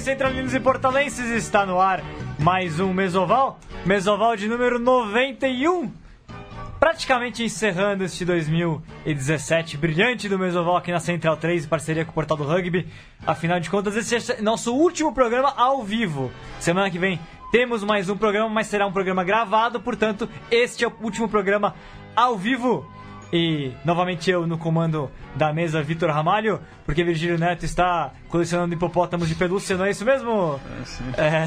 Centralinos e portalenses, está no ar mais um Mesoval, Mesoval de número 91. Praticamente encerrando este 2017 brilhante do Mesoval aqui na Central 3, em parceria com o Portal do Rugby. Afinal de contas, esse é nosso último programa ao vivo. Semana que vem temos mais um programa, mas será um programa gravado, portanto, este é o último programa ao vivo. E novamente eu no comando da mesa, Vitor Ramalho, porque Virgílio Neto está colecionando hipopótamos de pelúcia, não é isso mesmo? É, sim. É,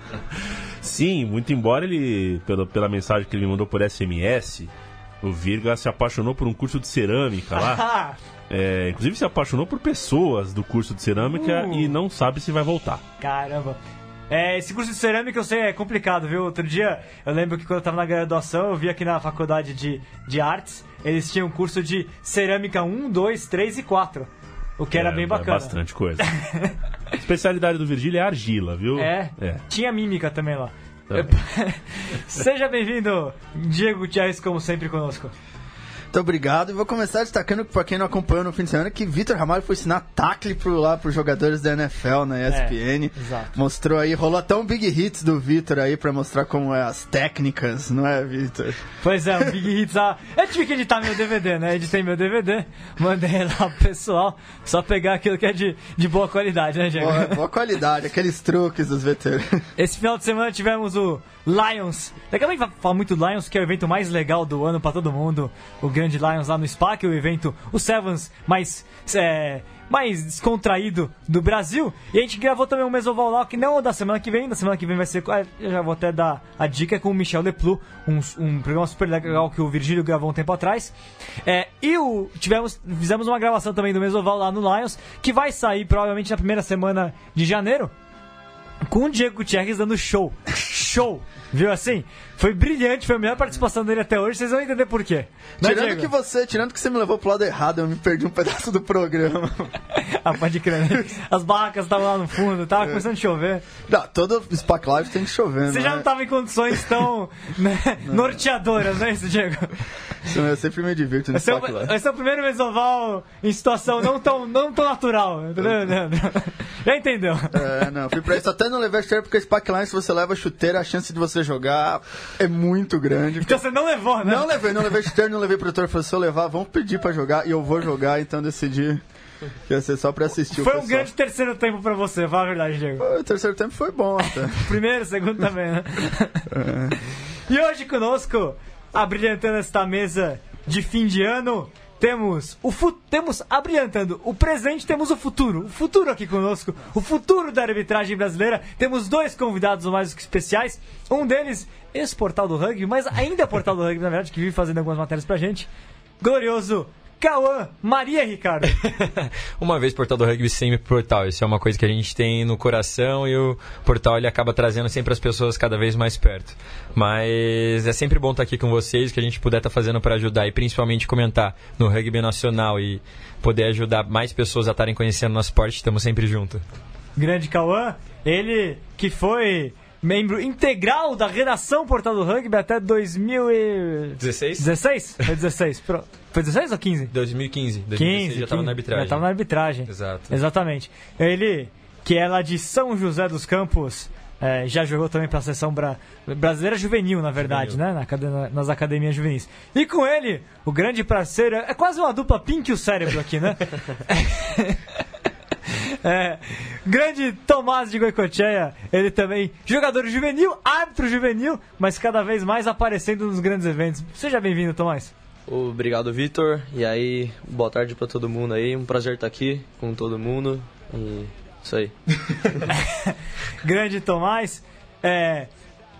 sim, muito embora ele, pela, pela mensagem que ele me mandou por SMS, o Virga se apaixonou por um curso de cerâmica lá. é, inclusive se apaixonou por pessoas do curso de cerâmica Uh. e não sabe se vai voltar. Caramba. É, esse curso de cerâmica eu sei é complicado, viu? Outro dia eu lembro que quando eu tava na graduação, eu vi aqui na faculdade de, de artes, eles tinham um curso de cerâmica 1, 2, 3 e 4. O que era É, bem é bacana. bastante coisa. A especialidade do Virgílio é argila, viu? É, É. tinha mímica também lá. Também. Seja bem-vindo, Diego Gutierrez, como sempre conosco. Muito obrigado. E vou começar destacando, pra quem não acompanhou no fim de semana, que Vitor Ramalho foi ensinar tackle pro, lá pros jogadores da NFL na ESPN. exato. Mostrou aí, rolou até um big hits do Vitor aí pra mostrar como é as técnicas, não é, Vitor? Pois é, o Big Hits. Ah, eu tive que editar meu DVD, né? Editei meu DVD, mandei lá pro pessoal, só pegar aquilo que é de, de boa qualidade, né, Diego? Boa, boa qualidade, aqueles truques dos veteranos. Esse final de semana tivemos o Lions. Daqui a pouco a gente vai falar muito do Lions, que é o evento mais legal do ano pra todo mundo. O grande Lions lá no SPAC, o evento, o Sevens mais, é, mais descontraído do Brasil. E a gente gravou também um Mesoval lá, que não é da semana que vem. Da semana que vem vai ser. ah, Eu já vou até dar a dica com o Michel Leplu, um, um programa super legal que o Virgílio gravou um tempo atrás. É, e o, tivemos, fizemos uma gravação também do Mesoval lá no Lions, que vai sair provavelmente na primeira semana de janeiro com o Diego Gutierrez dando show. Show! Viu assim? Foi brilhante, foi a melhor participação dele até hoje, vocês vão entender por quê. É, tirando Diego? que você, tirando que você me levou pro lado errado, eu me perdi um pedaço do programa. Ah, pode crer, né? As barracas estavam lá no fundo, tava começando a chover. Não, todo SPAC Live tem que chover, Você já é? não tava em condições tão né, norteadoras, não é isso, Diego? Eu sempre me divirto no Esse é, SPAC o, Live. esse é o primeiro mesoval em situação não tão, não tão natural, entendeu? Já entendeu? É, não, fui pra isso. Até não levei a chuteira, porque SPAC Live, se você leva a chuteira, a chance de você jogar é muito grande. Então você não levou, né? Não levei, não levei chuteira, não levei protetor. Falei, se eu levar, vamos pedir pra jogar e eu vou jogar, então decidi que ia ser só pra assistir Foi um grande terceiro tempo pra você, fala a verdade, Diego. O terceiro tempo foi bom até. Primeiro, segundo também, né? E hoje conosco, abrilhantando esta mesa de fim de ano, temos o temos abrilhantando o presente, temos o futuro. O futuro aqui conosco, o futuro da arbitragem brasileira. Temos dois convidados mais especiais. Um deles, ex-portal do rugby, mas ainda é portal do rugby, na verdade, que vive fazendo algumas matérias pra gente. Glorioso Cauã Maria Ricardo. uma vez portal do rugby, sempre portal. Isso é uma coisa que a gente tem no coração e o portal ele acaba trazendo sempre as pessoas cada vez mais perto. Mas é sempre bom estar aqui com vocês, que a gente puder estar fazendo para ajudar e principalmente comentar no rugby nacional e poder ajudar mais pessoas a estarem conhecendo nosso esporte. Estamos sempre juntos. grande Cauã, ele que foi membro integral da redação Portal do Rugby até 2016? 16? Foi 16. Pro- Foi 16 ou 15? 2015. 2016 15. já estava 15. na arbitragem. Já estava na arbitragem. Exato. Exatamente. Ele, que é lá de São José dos Campos, é, já jogou também para a seleção bra- brasileira juvenil, na verdade, Juvenil. né? Na acad- nas academias juvenis. E com ele, o grande parceiro, é quase uma dupla Pink e o cérebro aqui, né? É, grande Tomás de Goicoechea, ele também jogador juvenil, árbitro juvenil, mas cada vez mais aparecendo nos grandes eventos. Seja bem-vindo, Tomás. Obrigado, Vitor. E aí, boa tarde pra todo mundo aí. Um prazer estar aqui com todo mundo. E isso aí. Grande Tomás. É,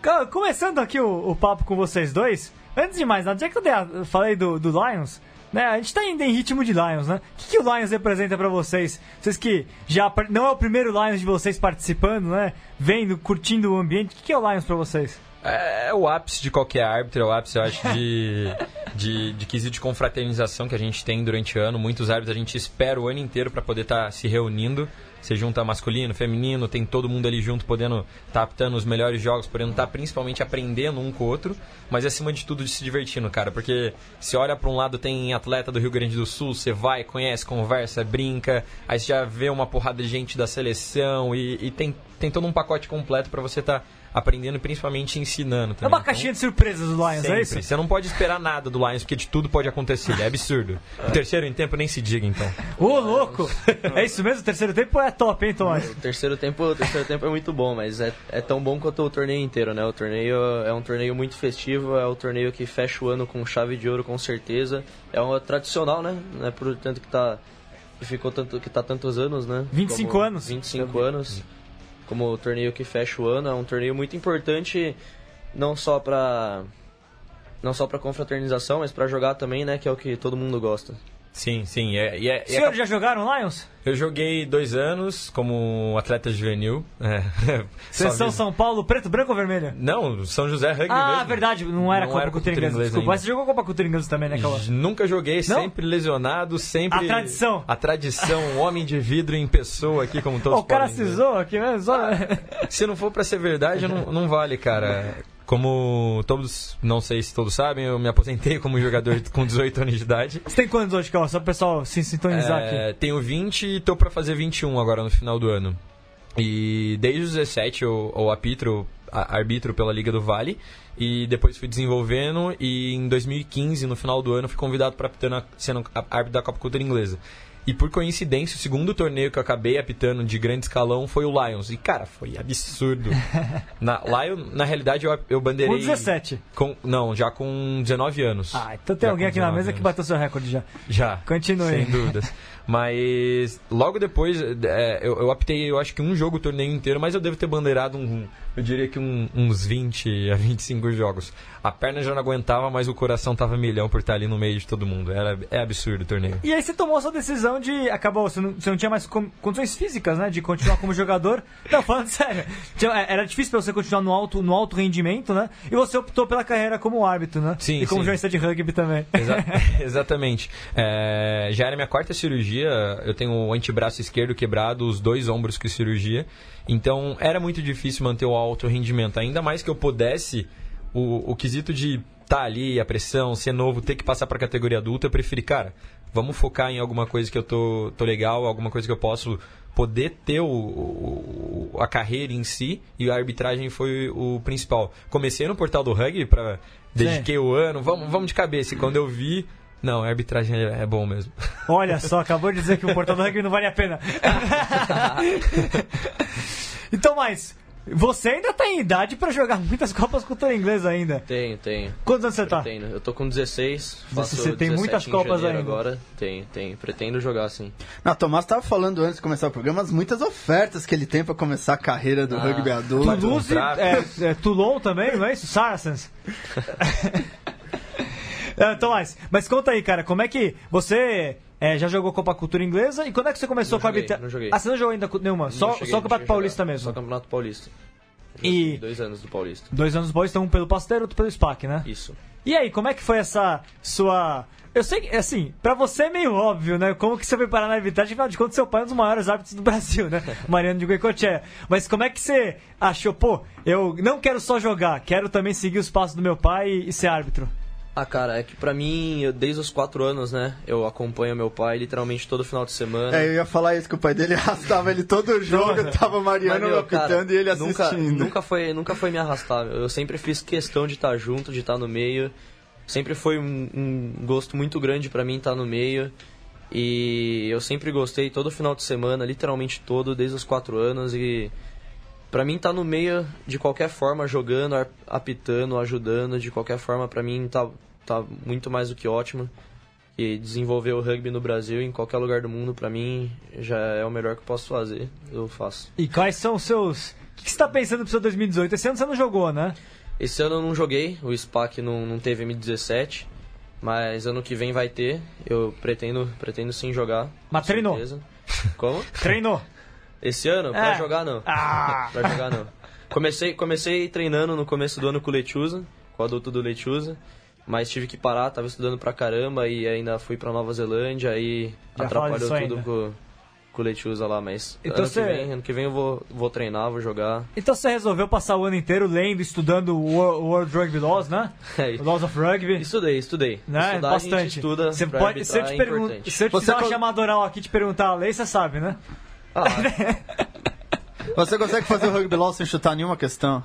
co- começando aqui o, o papo com vocês dois, antes de mais nada, já que eu dei eu falei do, do Lions, né? A gente tá ainda em ritmo de Lions, né? O que, que o Lions representa pra vocês? Vocês que já não é o primeiro Lions de vocês participando, né? Vendo, curtindo o ambiente, o que, que é o Lions pra vocês? É o ápice de qualquer árbitro, é o ápice, eu acho, de, de, de quesito de confraternização que a gente tem durante o ano. Muitos árbitros a gente espera o ano inteiro para poder estar se reunindo. você junta masculino, feminino, tem todo mundo ali junto podendo estar tá aptando os melhores jogos, podendo estar tá principalmente aprendendo um com o outro, mas acima de tudo de se divertindo, cara, porque se olha para um lado tem atleta do Rio Grande do Sul, você vai, conhece, conversa, brinca, aí você já vê uma porrada de gente da seleção e, e tem, tem todo um pacote completo para você estar tá aprendendo e principalmente ensinando também. É uma caixinha de surpresas do Lions, sempre. é isso? Você não pode esperar nada do Lions, porque de tudo pode acontecer. É absurdo. O terceiro em tempo nem se diga, então. Ô, louco! É isso mesmo? O terceiro tempo é top, hein, Tomás? O terceiro tempo, o terceiro tempo é muito bom, mas é, é tão bom quanto o torneio inteiro, né? O torneio é um torneio muito festivo, é o torneio que fecha o ano com chave de ouro, com certeza. É uma tradicional, né? Não é por tanto que tá que ficou tanto que tá tantos anos, né? 25 Como anos. 25 anos como o torneio que fecha o ano. É um torneio muito importante, não só para não só para confraternização, mas para jogar também, né? Que é o que todo mundo gosta. Sim, sim. É, e é, e é Senhores já jogaram Lions? Eu joguei dois anos como atleta juvenil. É. Seleção São Paulo, preto, branco ou vermelho? Não, São José Rugby Ah, mesmo. verdade, não era Não Copa Cultura Inglesa. inglesa Desculpa, ainda. mas você jogou Copa Cultura Inglesa também, né, Calão? Nunca joguei, Não? sempre lesionado, sempre... A tradição. A tradição, um homem de vidro em pessoa aqui, como todos o cara ver. cisou aqui, né? Só... Se não for pra ser verdade, não, não vale, cara. Como todos, não sei se todos sabem, eu me aposentei como jogador com 18 anos de idade. Você tem quantos hoje, Calão? Só pro pessoal se sintonizar É, aqui. tenho 20 e tô pra fazer 21 agora no final do ano. E desde os 17 eu, eu apitro, a- arbitro pela Liga do Vale. E depois fui desenvolvendo e em 2015, no final do ano, fui convidado para apitar na, sendo árbitro da Copa Cultura Inglesa. E por coincidência, o segundo torneio que eu acabei apitando de grande escalão foi o Lions. E, cara, foi absurdo. na, lá, eu, na realidade, eu, eu bandeirei... Com 17. com- não, já com 19 anos. Ah, então tem Já alguém aqui na 19 mesa que anos. bateu seu recorde já. Já. Continue. Sem dúvidas. Mas logo depois, é, eu, eu aptei, eu acho que um jogo o torneio inteiro, mas eu devo ter bandeirado um, eu diria que um- uns 20 a 25 jogos. A perna já não aguentava, mas o coração tava milhão por estar ali no meio de todo mundo. Era, é absurdo o torneio. E aí você tomou essa decisão de. Acabou, você não, você não tinha mais condições físicas, né? De continuar como jogador. Não, falando sério. É, Era difícil pra você continuar no alto, no alto rendimento, né? E você optou pela carreira como árbitro, né? Sim, E como sim. jornalista de rugby também. Exa- exatamente. É, já era minha quarta cirurgia. Eu tenho o antebraço esquerdo quebrado, os dois ombros com cirurgia. Então era muito difícil manter o alto rendimento. Ainda mais que eu pudesse, o, o quesito de estar ali, a pressão, ser novo, ter que passar para a categoria adulta, eu preferi, cara, vamos focar em alguma coisa que eu tô, tô legal, alguma coisa que eu posso poder ter o, o- a carreira em si e a arbitragem foi o principal. Comecei no portal do rugby para dediquei o ano, vamos, vamos de cabeça. E quando eu vi, não, a arbitragem é, é bom mesmo. Olha só, acabou de dizer que o portal do rugby não vale a pena. então, mas. Você ainda tá em idade pra jogar muitas Copas Cultura Inglesa ainda. Tenho, tenho. Quantos anos você tá? Pretendo. Eu tô com 16, faço Você tem 17 muitas em Copas ainda. agora. Tenho, tenho. Pretendo jogar sim. Não, Tomás tava falando antes de começar o programa as muitas ofertas que ele tem pra começar a carreira do Ah. rugby adulto. Toulouse, é, é, Toulon também, não é isso? Saracens. É, Tomás, mas conta aí, cara, como é que você é, já jogou Copa Cultura Inglesa e quando é que você começou Não com a arbitragem? não joguei. Ah, você não jogou ainda nenhuma? Só, Não cheguei, só o Campeonato Paulista jogar. mesmo. Só Campeonato Paulista. E- Dois anos do Paulista. Dois anos depois, então um pelo Pasteiro, outro pelo SPAC, né? Isso. E aí, como é que foi essa sua. Eu sei que, assim, pra você é meio óbvio, né? Como que você foi parar na arbitragem, afinal de contas, seu pai é um dos maiores árbitros do Brasil, né? Mariano de Goicoechea. Mas como é que você achou, pô, eu não quero só jogar, quero também seguir os passos do meu pai e, e ser árbitro? Ah, cara, é que pra mim, eu, desde os quatro anos, né, eu acompanho meu pai literalmente todo final de semana. É, eu ia falar isso, que o pai dele arrastava ele todo jogo, tava Mariano Mas, meu, apitando cara, e ele nunca, assistindo. nunca foi, nunca foi me arrastar. Eu sempre fiz questão de estar junto, de estar no meio. Sempre foi um, um gosto muito grande pra mim estar no meio. E eu sempre gostei todo final de semana, literalmente todo, desde os quatro anos. E pra mim estar no meio de qualquer forma, jogando, apitando, ajudando, de qualquer forma, pra mim tá, tá muito mais do que ótimo. E desenvolver o rugby no Brasil, em qualquer lugar do mundo, pra mim já é o melhor que eu posso fazer. Eu faço. E quais são os seus. O que você tá pensando pro seu 2018? Esse ano você não jogou, né? Esse ano eu não joguei, o SPAC não, não teve M17, mas ano que vem vai ter. Eu pretendo, pretendo sim jogar. Mas treinou? certeza. Como? Treinou. Esse ano? Pra É. jogar não. Ah! pra jogar não. Comecei, comecei treinando no começo do ano com o Lechuza, com o adulto do Lechuza, mas tive que parar, tava estudando pra caramba e ainda fui pra Nova Zelândia, aí Já atrapalhou tudo com, que o Leite usa lá, mas Então ano, você- que vem, ano que vem eu vou, vou treinar, vou jogar. Então você resolveu passar o ano inteiro lendo, estudando o World, World Rugby Laws, né? É, O Laws of Rugby. estudei, estudei. Né? Estudar, Bastante. estuda Você pode, se eu te, é pergun- importante. se eu te Você fizer uma co- chamada oral aqui te perguntar a lei, você sabe, né? Ah, Você consegue fazer o rugby law sem chutar nenhuma questão?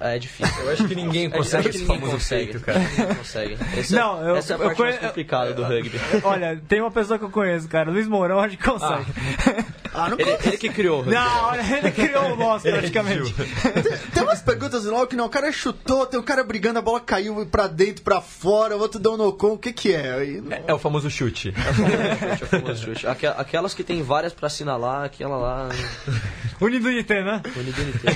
É difícil. Eu acho que ninguém consegue que esse ninguém famoso consegue, feito, cara. Ninguém consegue. Esse é- Não, eu- essa é a parte mais conhe- complicada do rugby. Olha, tem uma pessoa que eu conheço, cara. Luiz Mourão, acho que consegue. Ah, não Ele, ele que criou o rugby. Não, ele criou o Lost praticamente. Tem umas perguntas lá que não, o cara chutou, tem um cara brigando, a bola caiu pra dentro, pra fora, o outro deu um no-con, o que que é? Aí, não- É o famoso chute. Chute, é o famoso chute. Aque- Aquelas que tem várias pra assinalar, aquela lá. Unido Unité, né? Unido unité.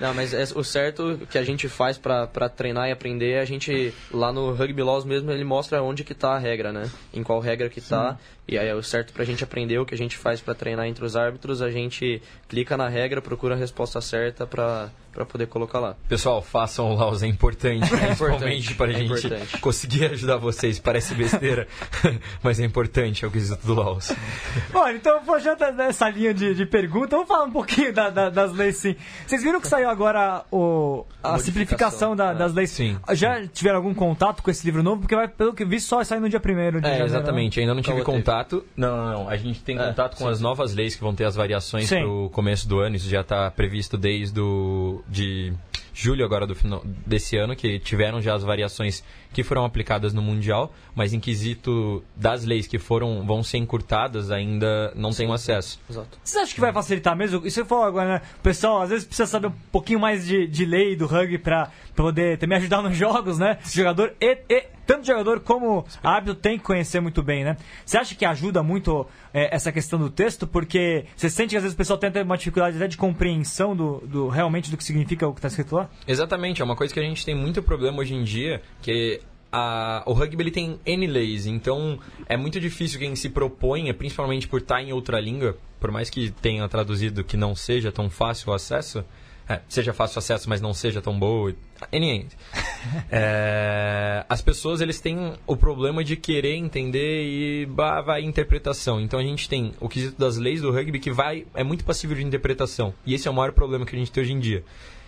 Não, mas é- o certo que a gente faz pra, pra treinar e aprender, a gente, lá no Rugby Laws mesmo, ele mostra onde que tá a regra, né? Em qual regra que tá. E aí o certo pra gente aprender o que a gente faz pra treinar entre os árbitros, a gente clica na regra, procura a resposta certa pra, pra poder colocar lá. Pessoal, façam o Laos, é importante, principalmente para a é gente importante. conseguir ajudar vocês. Parece besteira, mas é importante, é o quesito do Laos. Bom, então, tá nessa linha de, de pergunta, vamos falar um pouquinho da- da- das leis, sim. Vocês viram que saiu agora o, a, A simplificação da- né? das leis? Sim. Já tiveram algum contato com esse livro novo? Porque, vai, pelo que vi, só sai no dia 1 de É, janeiro. exatamente. Ainda não tive Então, contato. Não, não, não. A gente tem É, contato com sim, as sim. novas leis que vão ter as variações Sim. pro começo do ano. Isso já está previsto desde o, de julho agora do final desse ano, que tiveram já as variações que foram aplicadas no Mundial, mas em quesito das leis que foram vão ser encurtadas, ainda não tem acesso. Exato. Vocês acham que vai facilitar mesmo? Isso eu falo agora, né? O pessoal às vezes precisa saber um pouquinho mais de, de lei do rugby pra, pra poder também ajudar nos jogos, né? Jogador e, e tanto jogador como árbitro tem que conhecer muito bem, né? Você acha que ajuda muito é, essa questão do texto? Porque você sente que às vezes o pessoal tem uma dificuldade até de compreensão do, do realmente do que significa o que está escrito lá? Exatamente, é uma coisa que a gente tem muito problema hoje em dia, que a- o rugby ele tem N leis, então é muito difícil quem se proponha, principalmente por estar em outra língua, por mais que tenha traduzido que não seja tão fácil o acesso, é, seja fácil acesso, mas não seja tão boa. Anyway, é, as pessoas eles têm o problema de querer entender e bah, vai interpretação. Então a gente tem o quesito das leis do rugby que vai é muito passível de interpretação. E esse é o maior problema que a gente tem hoje em dia.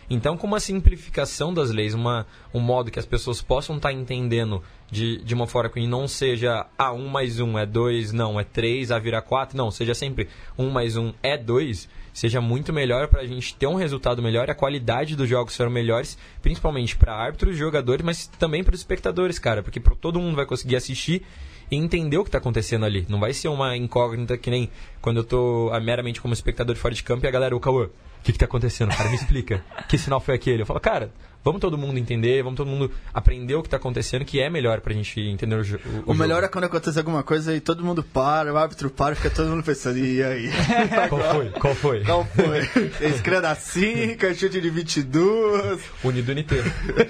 Então, com uma simplificação das leis, uma, um modo que as pessoas possam estar entendendo de, de uma forma que não seja ah, 1 mais 1 é 2, não, é 3, a virar 4, não, seja sempre 1 mais 1 é 2, seja muito melhor para a gente ter um resultado melhor, a qualidade dos jogos serão melhores, principalmente para árbitros, jogadores, mas também para os espectadores, cara, porque todo mundo vai conseguir assistir e entender o que está acontecendo ali. Não vai ser uma incógnita que nem quando eu tô ah, meramente como espectador fora de campo e a galera, o Cauã, que, que tá acontecendo, cara? Me explica. que sinal foi aquele? Eu falo, cara, vamos todo mundo entender, vamos todo mundo aprender o que tá acontecendo, que é melhor pra gente entender o, jo o, O melhor jogo. é quando acontece alguma coisa e todo mundo para, o árbitro para fica todo mundo pensando, e aí? Qual foi? Qual foi? Qual foi? Escrana assim, chute de 22. Unido NT.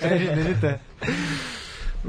É,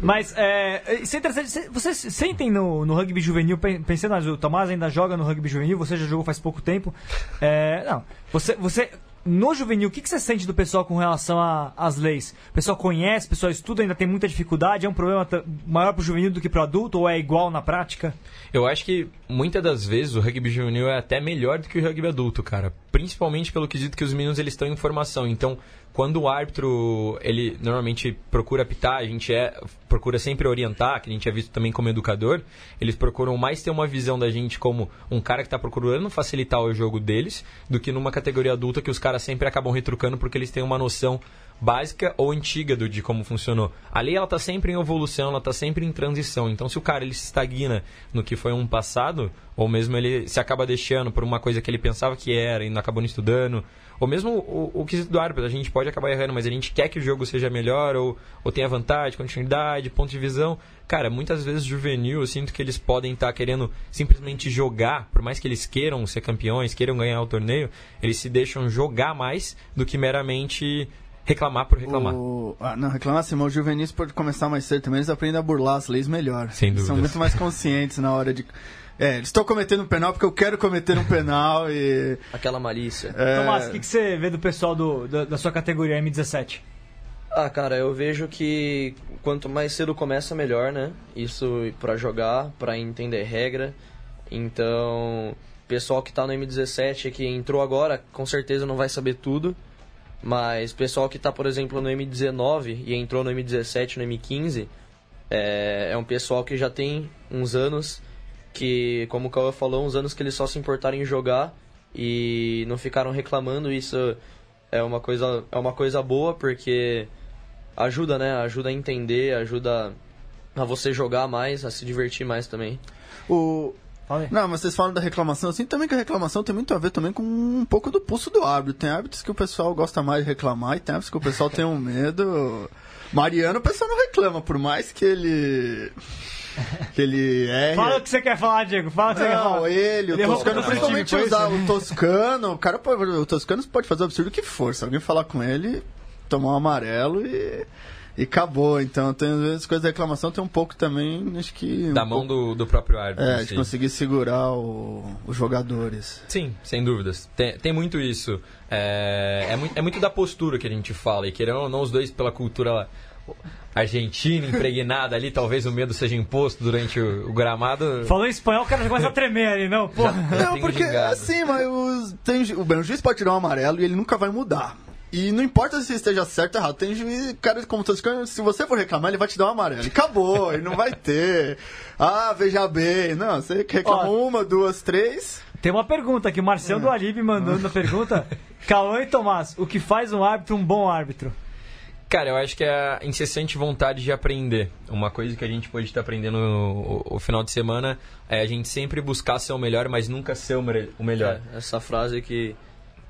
Mas é, isso é interessante. Cê- Vocês sentem no, no rugby juvenil, pen- pensando, ah, o Tomás ainda joga no rugby juvenil, você já jogou faz pouco tempo. É, não, você, você no juvenil, o que, que você sente do pessoal com relação às leis? O pessoal conhece, o pessoal estuda, ainda tem muita dificuldade? É um problema maior pro juvenil do que pro adulto ou é igual na prática? Eu acho que muitas das vezes o rugby juvenil é até melhor do que o rugby adulto, cara. Principalmente pelo quesito que os meninos eles estão em formação. Então, quando o árbitro ele normalmente procura apitar, a gente é procura sempre orientar, que a gente é visto também como educador, eles procuram mais ter uma visão da gente como um cara que está procurando facilitar o jogo deles, do que numa categoria adulta que os caras sempre acabam retrucando porque eles têm uma noção básica ou antiga do, de como funcionou. A lei ela está sempre em evolução, ela está sempre em transição. Então, se o cara ele se estagna no que foi um passado, ou mesmo ele se acaba deixando por uma coisa que ele pensava que era e não acabou não estudando, ou mesmo o, o quesito do árbitro, a gente pode acabar errando, mas a gente quer que o jogo seja melhor, ou, ou tenha vantagem, continuidade, ponto de visão. Cara, muitas vezes juvenil, eu sinto que eles podem estar querendo simplesmente jogar, por mais que eles queiram ser campeões, queiram ganhar o torneio, eles se deixam jogar mais do que meramente reclamar por reclamar. O... Ah, não, reclamar assim, mas os juvenis pode começar mais cedo também, eles aprendem a burlar as leis melhor. Sem Eles São muito mais conscientes na hora de. É, eles estão cometendo um penal porque eu quero cometer um penal e. Aquela malícia. é, Tomás, o que, que você vê do pessoal do, da, da sua categoria M17? Ah, cara, eu vejo que quanto mais cedo começa, melhor, né? Isso pra jogar, pra entender regra. Então, pessoal que tá no M17 que entrou agora, com certeza não vai saber tudo. Mas pessoal que tá, por exemplo, no M19 e entrou no M17, no M15, é, é um pessoal que já tem uns anos que, como o Cauã falou, uns anos que eles só se importaram em jogar e não ficaram reclamando. Isso é uma coisa, é uma coisa boa porque ajuda, né? Ajuda a entender, ajuda a você jogar mais, a se divertir mais também. O... Não, mas vocês falam da reclamação, assim, também que a reclamação tem muito a ver também com um pouco do pulso do árbitro. Tem hábitos que o pessoal gosta mais de reclamar e tem hábitos que o pessoal tem um medo. Mariano, o pessoal não reclama, por mais que ele. Que ele é. Fala o que você quer falar, Diego. Fala o que não, você quer falar. ele, o Ele Toscano, principalmente Foi usar o Toscano. O cara pode, o Toscano pode fazer o absurdo que for. Se alguém falar com ele, tomar um amarelo e. E acabou. Então, tem às vezes coisas de reclamação, tem um pouco também, acho que. um Da mão pouco- do, do próprio árbitro. É, em de si. conseguir segurar o- os jogadores. Sim, sem dúvidas. Tem, tem muito isso. É, é, muito, é muito da postura que a gente fala. E querendo ou não, os dois pela cultura argentina impregnada ali, talvez o medo seja imposto durante o, o gramado. Falou em espanhol, o cara já começa a tremer ali, não? Porra. Não, tem porque gingado. assim, mas os, tem, o, bem, o juiz pode tirar um amarelo e ele nunca vai mudar. E não importa se esteja certo ou errado, tem juiz, cara como Toscano, se você for reclamar, ele vai te dar um amarelo. E acabou, ele não vai ter. Ah, veja bem. Não, você reclama Ó. uma, duas, três. Tem uma pergunta que o Marcelo do Alibe mandou na pergunta. Cauã e Tomás, o que faz um árbitro um bom árbitro? Cara, eu acho que é a incessante vontade de aprender. Uma coisa que a gente pode estar aprendendo no o, o final de semana é a gente sempre buscar ser o melhor, mas nunca ser o, o melhor. É, essa frase que,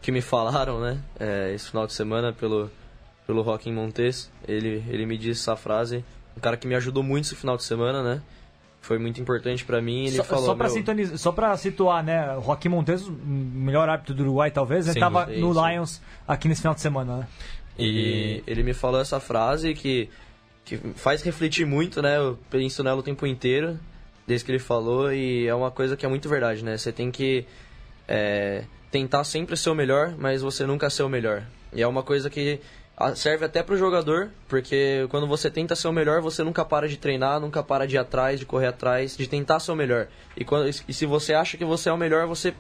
que me falaram, né? é, esse final de semana pelo, pelo Joaquim Montes. Ele, ele me disse essa frase. Um cara que me ajudou muito esse final de semana, né? Foi muito importante pra mim. Ele Só, falou, só, pra "Meu, sintonizar, só pra situar, né? O Joaquim Montes, o melhor árbitro do Uruguai, talvez, ele Sim, tava no. Lions aqui nesse final de semana, né? E E ele me falou essa frase que, que faz refletir muito, né? Eu penso nela o tempo inteiro, desde que ele falou, e é uma coisa que é muito verdade, né? Você tem que é, tentar sempre ser o melhor, mas você nunca ser o melhor. E é uma coisa que ah, serve até pro jogador, porque quando você tenta ser o melhor, você nunca para de treinar, nunca para de ir atrás, de correr atrás, de tentar ser o melhor. E, quando, e se você acha que você é o melhor, você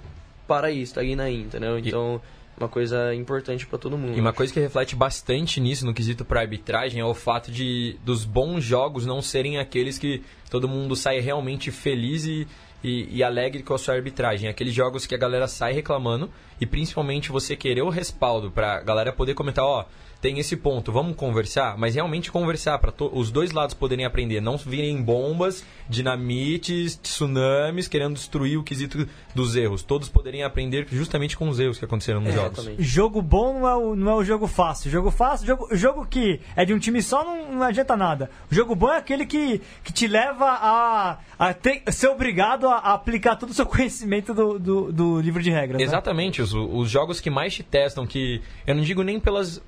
para aí, estagna aí, entendeu? Então, uma coisa importante pra todo mundo. E uma coisa que reflete bastante nisso no quesito para arbitragem é o fato de dos bons jogos não serem aqueles que todo mundo sai realmente feliz e, e, e alegre com a sua arbitragem. Aqueles jogos que a galera sai reclamando e principalmente você querer o respaldo para a galera poder comentar, ó, tem esse ponto, vamos conversar, mas realmente conversar para os dois lados poderem aprender, não virem bombas, dinamites, tsunamis querendo destruir o quesito dos erros. Todos poderem aprender justamente com os erros que aconteceram nos jogos. Exatamente. Jogo bom não é o, não é o jogo fácil. Jogo fácil, jogo, jogo que é de um time só não, não adianta nada. O jogo bom é aquele que, que te leva a, a ter- ser obrigado a, a aplicar todo o seu conhecimento do, do, do livro de regras. né? Exatamente, os, os jogos que mais te testam, que eu não digo nem pelas,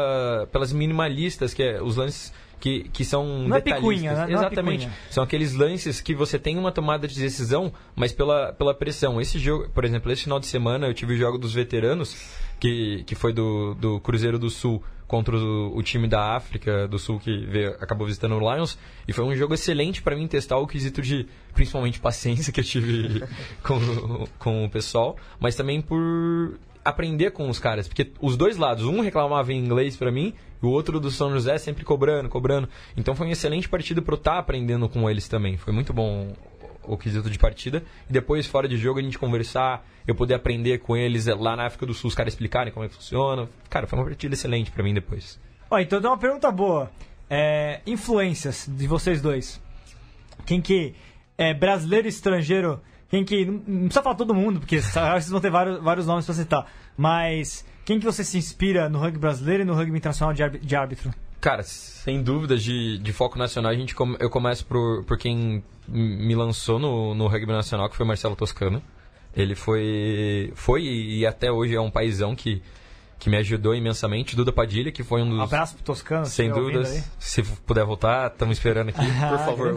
pela, pelas minimalistas, que é os lances que, que são Não é detalhistas. picuinha, né? É Exatamente. picuinha. São aqueles lances que você tem uma tomada de decisão, mas pela, pela pressão. Esse jogo, por exemplo, esse final de semana eu tive o jogo dos veteranos, que, que foi do, do Cruzeiro do Sul contra o, o time da África do Sul que veio, acabou visitando o Lions e foi um jogo excelente para mim testar o quesito de principalmente paciência que eu tive com, com o pessoal, mas também por aprender com os caras, porque os dois lados, um reclamava em inglês para mim e o outro do São José sempre cobrando, cobrando. Então foi uma excelente partida para eu estar aprendendo com eles também. Foi muito bom o quesito de partida. E depois, fora de jogo, a gente conversar, eu poder aprender com eles lá na África do Sul, os caras explicarem como é que funciona. Cara, foi uma partida excelente para mim depois. Ó, então tem uma pergunta boa. É, influências de vocês dois. Quem que é brasileiro e estrangeiro? Quem que. Não precisa falar todo mundo, porque vocês vão ter vários, vários nomes pra citar. Mas quem que você se inspira no rugby brasileiro e no rugby internacional de árbi- de árbitro? Cara, sem dúvidas de, de foco nacional, a gente come- eu começo por, por quem me lançou no, no rugby nacional, que foi Marcelo Toscano. Ele foi, foi e até hoje é um paizão que, que me ajudou imensamente. Duda Padilha, que foi um dos. Abraço pro Toscano. se Sem ouvindo dúvidas. Se puder voltar, estamos esperando aqui. Por favor.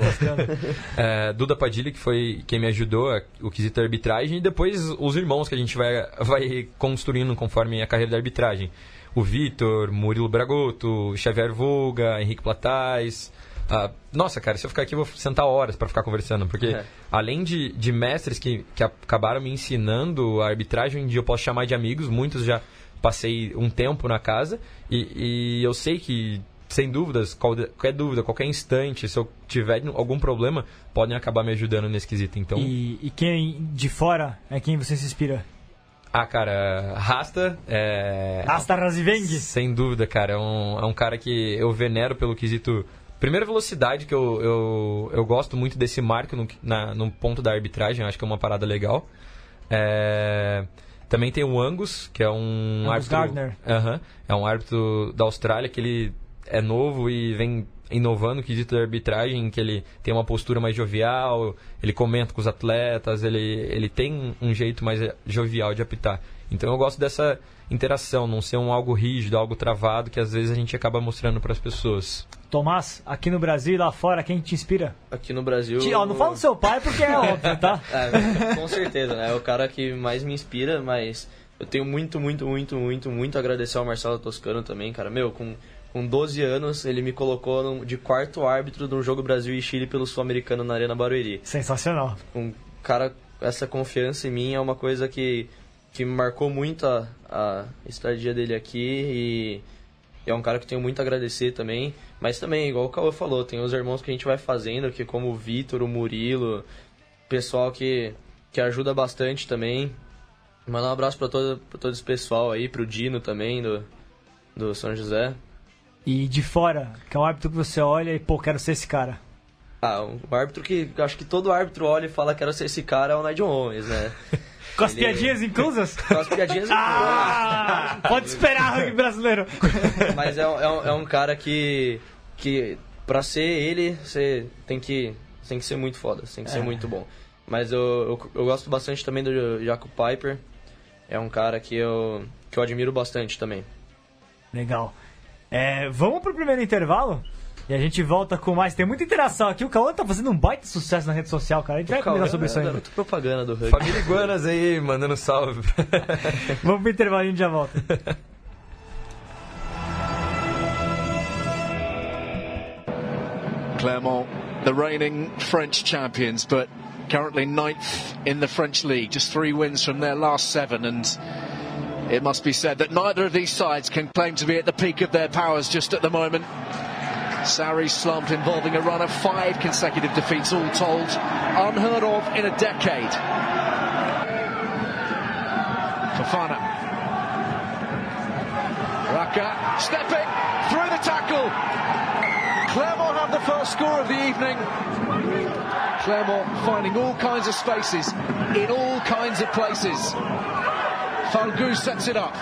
É, Duda Padilha, que foi quem me ajudou, a- o quesito da arbitragem, e depois os irmãos que a gente vai, vai construindo conforme a carreira da arbitragem. O Vitor, Murilo Bragotto, Xavier Volga, Henrique Platais, Ah, nossa, cara, se eu ficar aqui, eu vou sentar horas para ficar conversando. Porque é. além de, de mestres que, que acabaram me ensinando a arbitragem, um dia eu posso chamar de amigos, muitos já passei um tempo na casa. E, e eu sei que sem dúvidas, qualquer dúvida, qualquer instante, se eu tiver algum problema, podem acabar me ajudando nesse quesito. Então... E, e quem de fora é quem você se inspira? Ah, cara, Rasta. É... Rasta Raziveng? Sem dúvida, cara. É um, é um cara que eu venero pelo quesito. Primeira velocidade, que eu, eu, eu gosto muito desse marco no, na, no ponto da arbitragem, acho que é uma parada legal. É... Também tem o Angus, que é um Angus árbitro. Gardner. Uh -huh, é um árbitro da Austrália que ele é novo e vem inovando o quesito da arbitragem, que ele tem uma postura mais jovial, ele comenta com os atletas, ele, ele tem um jeito mais jovial de apitar. Então eu gosto dessa interação, não ser um algo rígido, algo travado, que às vezes a gente acaba mostrando para as pessoas. Tomás, aqui no Brasil e lá fora, quem te inspira? Aqui no Brasil. Te, ó, não fala do seu pai porque é óbvio, tá? é, com certeza, né? É o cara que mais me inspira, mas eu tenho muito, muito, muito, muito, muito a agradecer ao Marcelo Toscano também, cara. Meu, com com 12 anos, ele me colocou de quarto árbitro de um jogo Brasil e Chile pelo Sul-Americano na Arena Barueri. Sensacional. Um cara, essa confiança em mim é uma coisa que, que marcou muito a, a estadia dele aqui e é um cara que tenho muito a agradecer também. Mas também, igual o Cauã falou, tem os irmãos que a gente vai fazendo, que como o Vitor, o Murilo, pessoal que, que ajuda bastante também. Mandar um abraço para todo, todo esse pessoal aí, pro Dino também, do, do São José. E de fora, que é um árbitro que você olha e, pô, quero ser esse cara. Ah, um árbitro que acho que todo árbitro olha e fala quero ser esse cara é o Nigel Owens, né? Com as Ele... piadinhas inclusas? Com as piadinhas inclusas. Ah, pode esperar, rugby brasileiro. Mas é, é, um, é um cara que, que pra ser ele, você tem que, tem que ser muito foda, tem que é. ser muito bom. Mas eu, eu, eu, gosto bastante também do Jacob Piper. É um cara que eu, que eu admiro bastante também. Legal. É, vamos pro primeiro intervalo? E a gente volta com mais. Tem muita interação aqui. O Cauã tá fazendo um baita sucesso na rede social, cara. A gente o vai comentar sobre isso ainda. Muito propaganda do rugby. Família Iguanas aí, mandando salve. vamos pro intervalo e a gente já volta. Clermont, the reigning French champions, but currently ninth in the French league. Just three wins from their last seven and It must be said that neither of these sides can claim to be at the peak of their powers just at the moment. Sarri slumped involving a run of five consecutive defeats all told, unheard of in a decade. Fafana. Raka stepping through the tackle. Clermont have the first score of the evening. Clermont finding all kinds of spaces in all kinds of places. Falgu sets it up.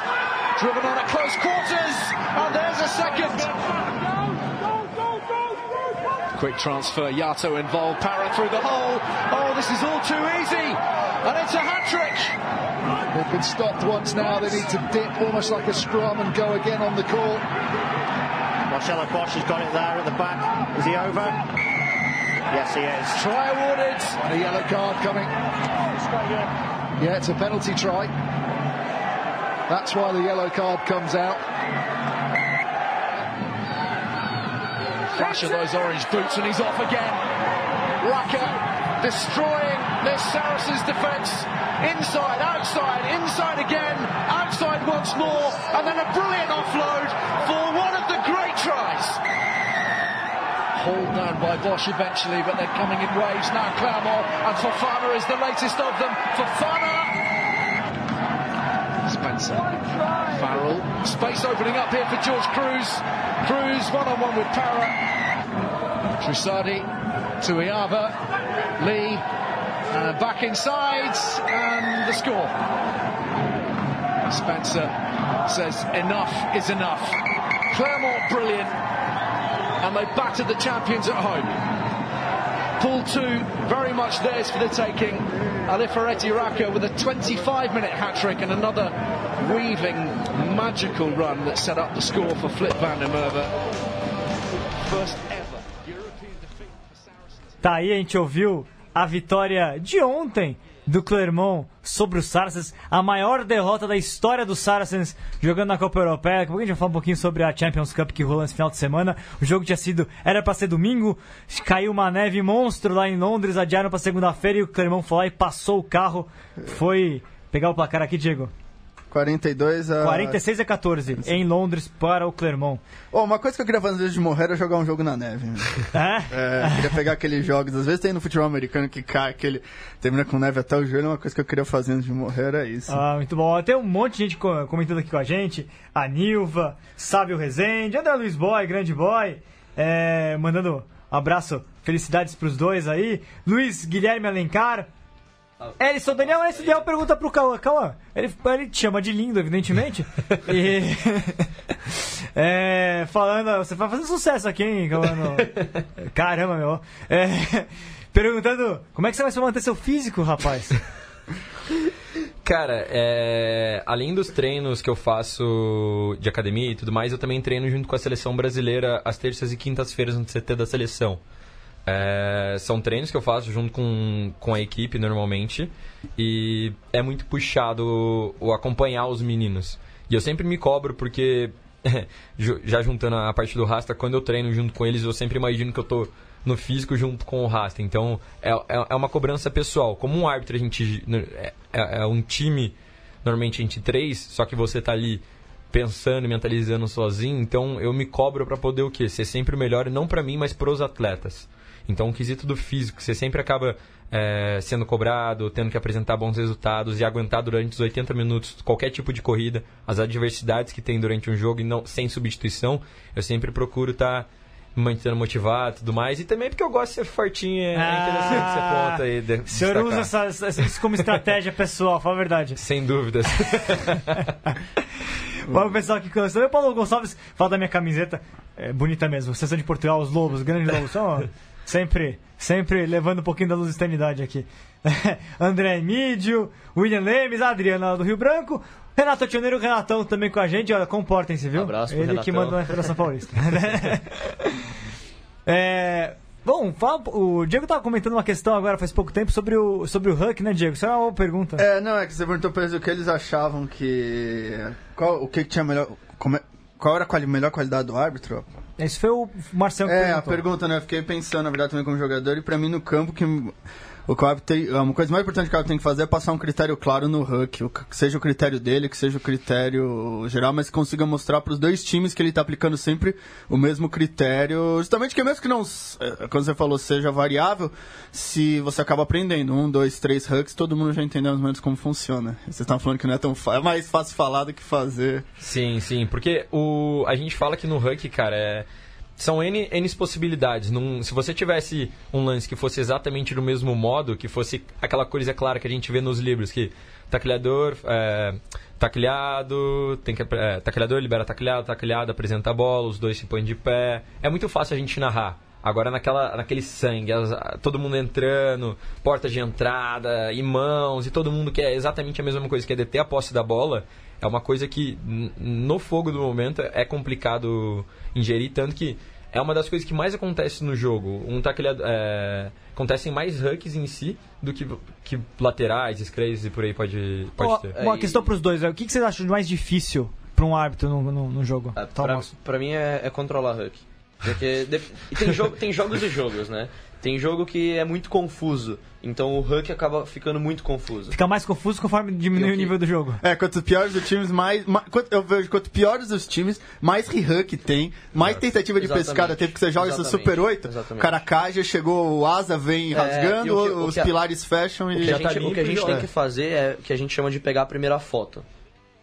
Driven on at close quarters, and there's a second. Quick transfer, Yato involved, Parrot through the hole. Oh, this is all too easy, and it's a hat trick. They've been stopped once now, they need to dip almost like a scrum and go again on the call. Marcelo Bosch has got it there at the back. Is he over? Yes, he is. Try awarded, and a yellow card coming. Yeah, it's a penalty try. That's why the yellow card comes out. Flash of those orange boots and he's off again. Raka destroying this Saracens defence. Inside, outside, inside again, outside once more, and then a brilliant offload for one of the great tries. Hauled down by Bosch eventually, but they're coming in waves now. Claremont and Fofana is the latest of them. Fofana Spencer. Farrell. Space opening up here for George Cruz. Cruz one on one with Para. Trusardi to Iava. Lee. And back inside. And the score. Spencer says enough is enough. Claremont brilliant. And they battered the champions at home. Pool 2 very much theirs for the taking. Alifaretti Raka with a 25 minute hat trick and another weaving magical run that set up the score for Flip van der Merwe. First ever European defeat for Saracens. Tá aí, a gente ouviu a vitória de ontem do Clermont sobre o Saracens, a maior derrota da história do Saracens jogando na Copa Europeia. Daqui a pouco a gente vai falar um pouquinho sobre a Champions Cup que rolou nesse final de semana. O jogo tinha sido, era para ser domingo, caiu uma neve monstro lá em Londres, adiaram para segunda-feira e o Clermont foi lá e passou o carro. Foi pegar o placar aqui, Diego. 42 a. 46 a 14 em Londres para o Clermont. Oh, uma coisa que eu queria fazer antes de morrer era jogar um jogo na neve. É? É, queria pegar aqueles jogos. Às vezes tem no futebol americano que cai, aquele. termina com neve até o joelho. Uma coisa que eu queria fazer antes de morrer era isso. Ah, muito bom. Tem um monte de gente co- comentando aqui com a gente. A Nilva, Sábio Rezende, André Luiz Boy, grande boy. É, mandando um abraço, felicidades pros dois aí. Luiz Guilherme Alencar. Elison Daniel, Elison Daniel pergunta pro Cauã. Cauã, ele, ele te chama de lindo, evidentemente. e. é, falando, você vai fazendo sucesso aqui, hein, Cauã? Caramba, meu. É, perguntando como é que você vai se manter seu físico, rapaz? Cara, é, além dos treinos que eu faço de academia e tudo mais, eu também treino junto com a seleção brasileira às terças e quintas-feiras no CT da seleção. É, são treinos que eu faço junto com, com a equipe normalmente e é muito puxado o, o acompanhar os meninos. E eu sempre me cobro porque, já juntando a parte do Rasta, quando eu treino junto com eles, eu sempre imagino que eu tô no físico junto com o Rasta. Então é, é, é uma cobrança pessoal. Como um árbitro, a gente é, é- é um time, normalmente entre três, só que você tá ali pensando e mentalizando sozinho, então eu me cobro para poder o quê? Ser sempre o melhor, não para mim, mas para os atletas. Então, o quesito do físico, você sempre acaba é, sendo cobrado, tendo que apresentar bons resultados e aguentar durante os 80 minutos qualquer tipo de corrida, as adversidades que tem durante um jogo e não sem substituição, eu sempre procuro estar me mantendo motivado e tudo mais. E também porque eu gosto de ser fortinho, é Ah, interessante esse ponto aí. De, O senhor destacar. usa essa- essa- isso como estratégia pessoal, fala a verdade. Sem dúvidas. Vamos pessoal aqui cansando. O Paulo Gonçalves fala da minha camiseta. É bonita mesmo. Sessão de Portugal, os lobos, grandes lobos. São sempre, sempre levando um pouquinho da luzistanidade aqui. André Mídio, William Lemes, Adriana do Rio Branco. Renato Tioneiro, Renatão também com a gente. Olha, comportem-se, viu? Abraço pro Ele que Renatão. mandou na Federação Paulista. é, bom, fala- o Diego tava comentando uma questão agora faz pouco tempo sobre o, sobre o Huck, né, Diego? Isso é uma boa pergunta. É, não, é que você perguntou pra eles o que eles achavam que. Qual, o que, que tinha melhor. como é- qual era a quali- melhor qualidade do árbitro? Esse foi o Marcelo que É, a perguntou. pergunta, né? Eu fiquei pensando, na verdade, também como jogador, e pra mim no campo que. O árbitro tem, uma coisa mais importante que o árbitro tem que fazer é passar um critério claro no Huck. Que seja o critério dele, que seja o critério geral, mas que consiga mostrar pros dois times que ele tá aplicando sempre o mesmo critério. Justamente que mesmo que não, é, quando você falou, seja variável, se você acaba aprendendo um, dois, três Hucks, todo mundo já entendeu mais ou menos como funciona. Vocês estão falando que não é tão. É mais fácil falar do que fazer. Sim, sim, porque o, a gente fala que no Huck, cara, é, são N, N possibilidades. Num, se você tivesse um lance que fosse exatamente do mesmo modo, que fosse aquela coisa clara que a gente vê nos livros, que tacleador, é, tacleado, tem que, é, tacleador libera tacleado, tacleado apresenta a bola, os dois se põem de pé. É muito fácil a gente narrar. Agora naquela, naquele sangue, as- todo mundo entrando, porta de entrada, e mãos, e todo mundo quer exatamente a mesma coisa, que é deter a posse da bola, é uma coisa que no fogo do momento é complicado ingerir, tanto que é uma das coisas que mais acontece no jogo. Um tacleado, é, acontecem mais hucks em si do que, que laterais, scrays e por aí pode, pode Ó, ter. uma questão e- pros dois. é, O que, que vocês acham de mais difícil pra um árbitro no, no, no jogo? É, Tá, pra mim é, é controlar Huck. Porque de- e tem, jogo, tem jogos e jogos, né? Tem jogo que é muito confuso. Então o Huck acaba ficando muito confuso. Fica mais confuso conforme diminui E o o que- nível do jogo. É, quanto piores os times, mais. ma- quanto- eu vejo quanto piores os times, mais re-huck tem, mais tentativa de Exatamente. pescada tem, porque você joga esse Exatamente. Super 8, o Exatamente. cara cai, já chegou, o asa vem É, rasgando, e o que- o os a- pilares fecham O que e. a gente, tá o limpo que a e gente tem que fazer é o que a gente chama de pegar a primeira foto.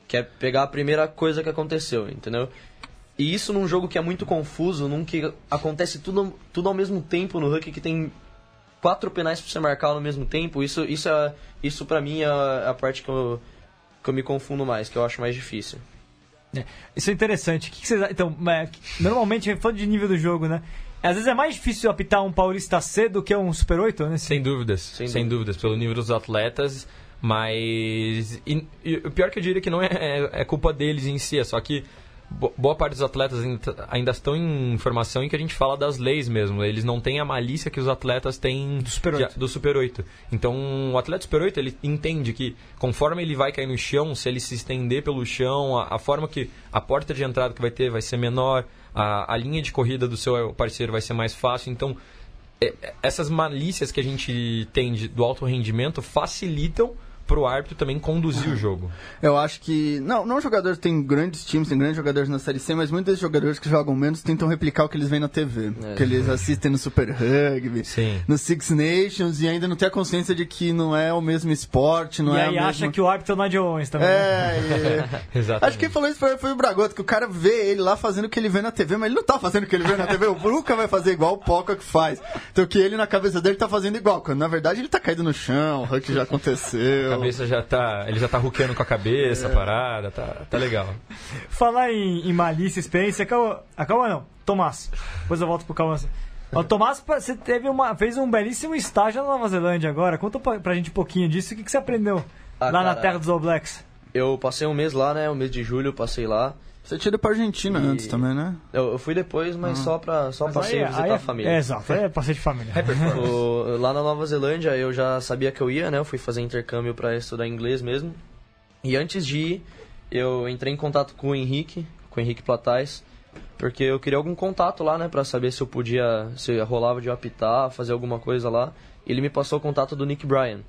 Que é pegar a primeira coisa que aconteceu, entendeu? E isso num jogo que é muito confuso, num que acontece tudo, tudo ao mesmo tempo no Huck, que tem quatro penais pra você marcar ao mesmo tempo, isso, isso, é, isso pra mim é a, parte que eu, que eu me confundo mais, que eu acho mais difícil. É, Isso é interessante. O que, que vocês Então, é, normalmente, falando de nível do jogo, né? Às vezes é mais difícil apitar um Paulista C do que um Super 8, né? Sem dúvidas, sem, Sem dúvidas, pelo nível dos atletas, mas e, e o pior que eu diria que não é, é, é culpa deles em si, é só que boa parte dos atletas ainda estão em formação em que a gente fala das leis mesmo. Eles não têm a malícia que os atletas têm do Super 8. De, do Super 8. Então, o atleta Super 8, ele entende que conforme ele vai cair no chão, se ele se estender pelo chão, a, a forma que a porta de entrada que vai ter vai ser menor, a, a linha de corrida do seu parceiro vai ser mais fácil. Então, é, essas malícias que a gente tem de, do alto rendimento facilitam pro árbitro também conduzir o jogo. Eu acho que. Não, não jogadores tem grandes times, tem grandes jogadores na Série C, mas muitos desses jogadores que jogam menos tentam replicar o que eles veem na TV. É. Que eles assistem no Super Rugby, Sim. no Six Nations e ainda não tem a consciência de que não é o mesmo esporte, não e é. E aí acha que o árbitro não é de Owens também. É, é. Exatamente. Acho que quem falou isso foi, foi o Bragoto, que o cara vê ele lá fazendo o que ele vê na TV, mas ele não tá fazendo o que ele vê na TV. o Bruca vai fazer igual o Poca que faz. Então que ele na cabeça dele tá fazendo igual, quando na verdade ele tá caído no chão, o Huck já aconteceu. A cabeça já tá ele já tá ruqueando com a cabeça, a parada, tá, tá legal. Falar em, em malícia, experiência, calma, ah, calma não, Tomás. Depois eu volto pro Calma. O Tomás, você teve uma, fez um belíssimo estágio na Nova Zelândia agora. Conta pra, pra gente um pouquinho disso. O que, que você aprendeu ah, lá cara, na terra dos All Blacks? Eu passei um mês lá, né? O um mês de julho, passei lá. Você tinha ido pra Argentina e... antes também, né? Eu, eu fui depois, mas ah. só pra só mas passei aí, visitar aí é, a família. É, exato, é passeio de família. o, lá na Nova Zelândia eu já sabia que eu ia, né? Eu fui fazer intercâmbio para estudar inglês mesmo. E antes de ir, eu entrei em contato com o Henrique, com o Henrique Platais, porque eu queria algum contato lá, né, para saber se eu podia, se rolava de eu apitar, fazer alguma coisa lá. Ele me passou o contato do Nick Bryan,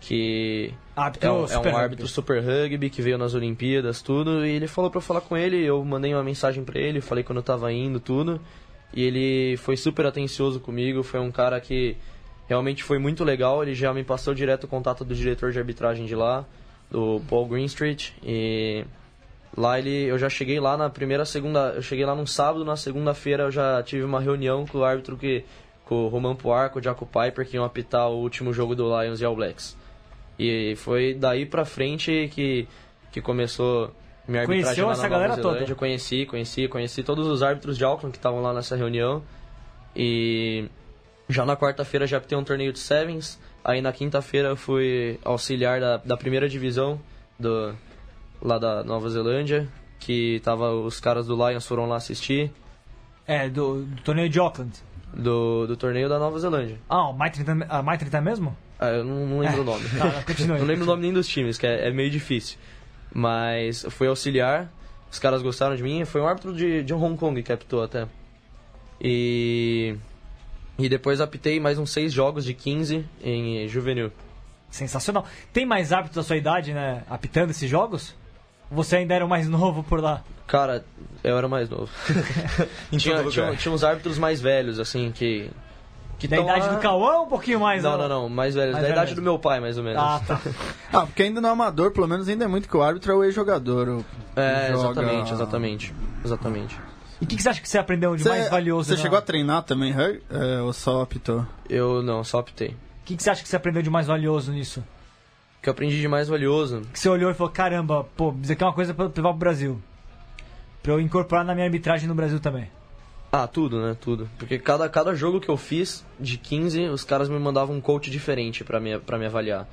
que é, um, é um árbitro super rugby que veio nas Olimpíadas, tudo, e ele falou para eu falar com ele, eu mandei uma mensagem para ele, falei quando eu tava indo, tudo, e ele foi super atencioso comigo, foi um cara que realmente foi muito legal, ele já me passou direto o contato do diretor de arbitragem de lá, do Paul Greenstreet e lá ele eu já cheguei lá na primeira segunda eu cheguei lá num sábado na segunda-feira eu já tive uma reunião com o árbitro que com o Roman Poir com o Jaco Piper que iam apitar o último jogo do Lions e All Blacks e foi daí pra frente que que começou minha arbitragem Conheceu essa na galera Zelândia. toda? Eu conheci, conheci, conheci todos os árbitros de Auckland que estavam lá nessa reunião. E já na quarta-feira já apitei um torneio de Sevens. Aí na quinta-feira eu fui auxiliar da, da primeira divisão do, lá da Nova Zelândia, que tava, os caras do Lions foram lá assistir. É, do, do torneio de Auckland. Do, do torneio da Nova Zelândia. Ah, o Maitre a Maitre tá mesmo? Ah, eu não, não lembro é. o nome. Tá, não lembro o nome nem dos times, que é, é meio difícil. Mas fui auxiliar, os caras gostaram de mim. Foi um árbitro de, de Hong Kong que apitou até. E e depois apitei mais uns seis jogos de 15 em juvenil. Sensacional. Tem mais árbitros da sua idade, né, apitando esses jogos? Você ainda era o mais novo por lá? Cara, eu era mais novo. tinha, tinha, tinha, uns árbitros mais velhos, assim, que. Que da idade lá... do Cauã ou um pouquinho mais? Não, não, não, mais velhos. Mais da idade mesmo. do meu pai, mais ou menos. Ah, tá. ah, porque ainda não é amador, pelo menos ainda é muito que o árbitro é o ex-jogador. É, joga... exatamente, exatamente. Exatamente. E o que, que, você acha que você aprendeu de cê, mais valioso? Você chegou a treinar também, é, ou só optou? Eu não, só optei. O que, que você acha que você aprendeu de mais valioso nisso? Que eu aprendi de mais valioso? Que você olhou e falou, caramba, pô, isso aqui é uma coisa pra levar pro Brasil. Pra eu incorporar na minha arbitragem no Brasil também. Ah, tudo, né? Tudo. Porque cada, cada jogo que eu fiz, de 15, os caras me mandavam um coach diferente para me, pra me avaliar.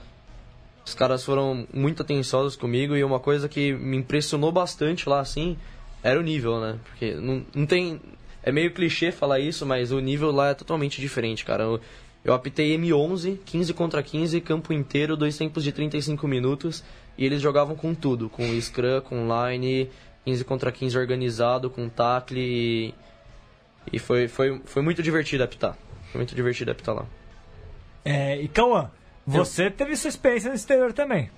Os caras foram muito atenciosos comigo e uma coisa que me impressionou bastante lá, assim, era o nível, né? Porque não, não tem. É meio clichê falar isso, mas o nível lá é totalmente diferente, cara. Eu, eu apitei M11, 15 contra 15, campo inteiro, dois tempos de 35 minutos. E eles jogavam com tudo, com scrum, com line, 15 contra 15 organizado, com tackle. E, e foi, foi, foi muito divertido apitar. Foi muito divertido apitar lá. É, e Cauã, você eu... teve sua experiência no exterior também.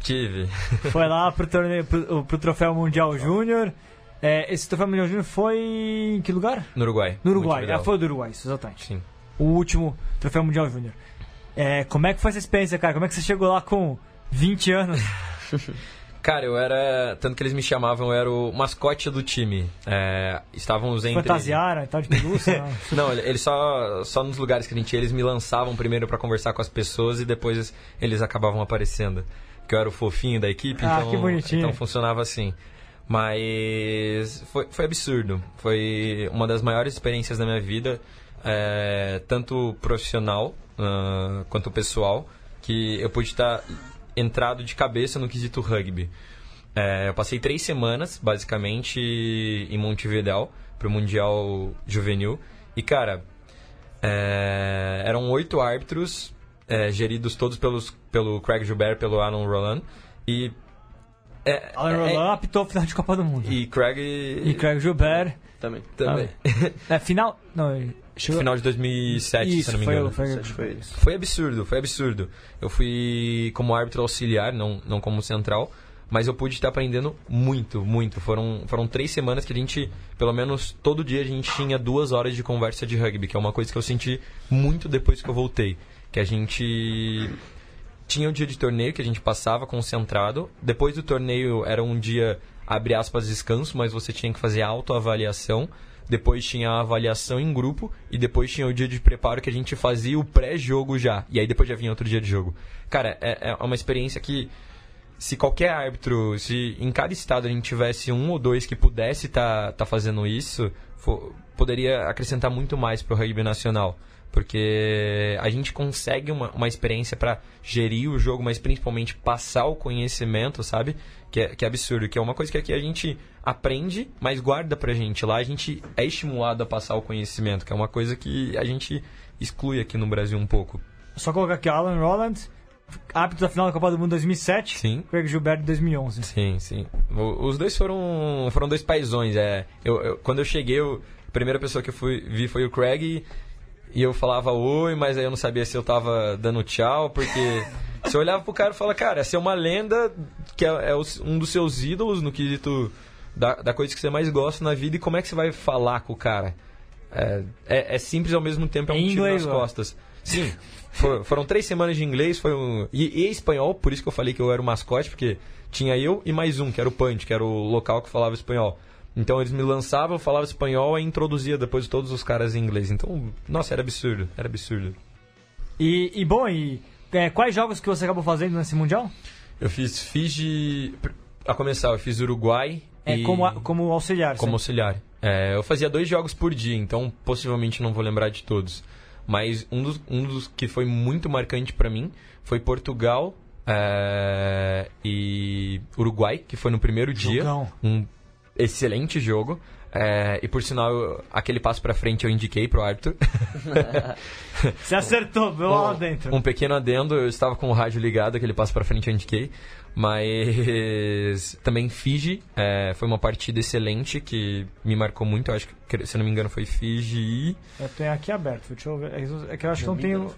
Tive. Foi lá pro, torneio, pro, pro Troféu Mundial Júnior. É, esse troféu Mundial Júnior foi em que lugar? No Uruguai. No Uruguai, ah, foi do Uruguai, exatamente. Sim. O último troféu Mundial Júnior. É, como é que foi essa experiência, cara? Como é que você chegou lá com 20 anos? Cara, eu era. Tanto que eles me chamavam, eu era o mascote do time. É, estávamos entre. Fantasiaram e tal, de pelúcia? não, eles só, só nos lugares que a gente ia, eles me lançavam primeiro para conversar com as pessoas e depois eles acabavam aparecendo. Que eu era o fofinho da equipe, ah, então, que bonitinho. então funcionava assim. Mas foi, foi absurdo. Foi uma das maiores experiências da minha vida, é, tanto profissional uh, quanto pessoal, que eu pude estar entrado de cabeça no quesito rugby. É, eu passei três semanas, basicamente, em Montevideo, pro Mundial Juvenil. E, cara, é, eram oito árbitros, é, geridos todos pelos, pelo Craig Gilbert, pelo Alan Roland. E. É, Alan é- Roland apitou a final de Copa do Mundo. e Craig. E Craig Gilbert. Também. também. É, final. Não, chegou. Final de 2007, se Isso, eu não me foi, engano. foi, foi isso. Foi absurdo, foi absurdo. Eu fui como árbitro auxiliar, não, não como central, mas eu pude estar aprendendo muito, muito. Foram, foram três semanas que a gente, pelo menos todo dia, a gente tinha duas horas de conversa de rugby, que é uma coisa que eu senti muito depois que eu voltei. Que a gente tinha o dia de torneio que a gente passava concentrado. Depois do torneio era um dia, abre aspas, descanso, mas você tinha que fazer autoavaliação. Depois tinha a avaliação em grupo e depois tinha o dia de preparo que a gente fazia o pré-jogo já. E aí depois já vinha outro dia de jogo. Cara, é, é uma experiência que se qualquer árbitro, se em cada estado a gente tivesse um ou dois que pudesse estar tá, fazendo isso, fo- poderia acrescentar muito mais para o rugby nacional. Porque a gente consegue uma, uma experiência para gerir o jogo, mas principalmente passar o conhecimento, sabe? Que é, que é absurdo, que é uma coisa que aqui a gente aprende, mas guarda pra gente. Lá a gente é estimulado a passar o conhecimento, que é uma coisa que a gente exclui aqui no Brasil um pouco. Só colocar aqui Alan Roland, árbitro da final da Copa do Mundo 2007. Sim. Craig Gilbert de 2011. Sim, sim. O- Os dois foram, foram dois paizões. É. Eu, eu- quando eu cheguei, eu- a primeira pessoa que eu fui, vi foi o Craig e, e eu falava oi, mas aí eu não sabia se eu tava dando tchau, porque se eu olhava pro cara e falava, cara, essa é uma lenda que é, é um dos seus ídolos no quesito da, da coisa que você mais gosta na vida e como é que você vai falar com o cara? É, é, é simples ao mesmo tempo, é um tiro nas ó. costas. Sim, for- foram três semanas de inglês, foi um. E, e espanhol, por isso que eu falei que eu era o mascote, porque tinha eu e mais um, que era o Punch, que era o local que falava espanhol. Então eles me lançavam, eu falava espanhol e introduzia depois todos os caras em inglês. Então, nossa, era absurdo, era absurdo. E, e bom, e é, quais jogos que você acabou fazendo nesse Mundial? Eu fiz Fiji. A começar, eu fiz Uruguai. É, e... como, como auxiliar. Como auxiliar. É, eu fazia dois jogos por dia, então possivelmente não vou lembrar de todos. Mas um dos, um dos que foi muito marcante pra mim foi Portugal é, e Uruguai, que foi no primeiro dia. Jogão. Um excelente jogo. É, e por sinal, eu- aquele passo pra frente eu indiquei pro Arthur. Você acertou, meu lá dentro. Um pequeno adendo, eu estava com o rádio ligado, aquele passo pra frente eu indiquei. Mas também Fiji, é, foi uma partida excelente que me marcou muito. Eu acho que, se eu não me engano, foi Fiji e. Eu tenho aqui aberto, deixa eu ver. É que eu acho que não tenho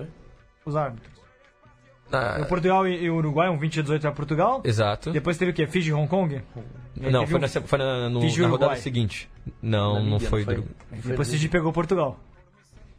os árbitros. O Portugal e, e o Uruguai, um 20 a 18 para Portugal. exato. Depois teve o quê? Fiji e Hong Kong? Não, foi, um- na, foi na, no- Fiji na rodada seguinte. Não, não foi. não foi? do- Depois Fiji pegou Portugal.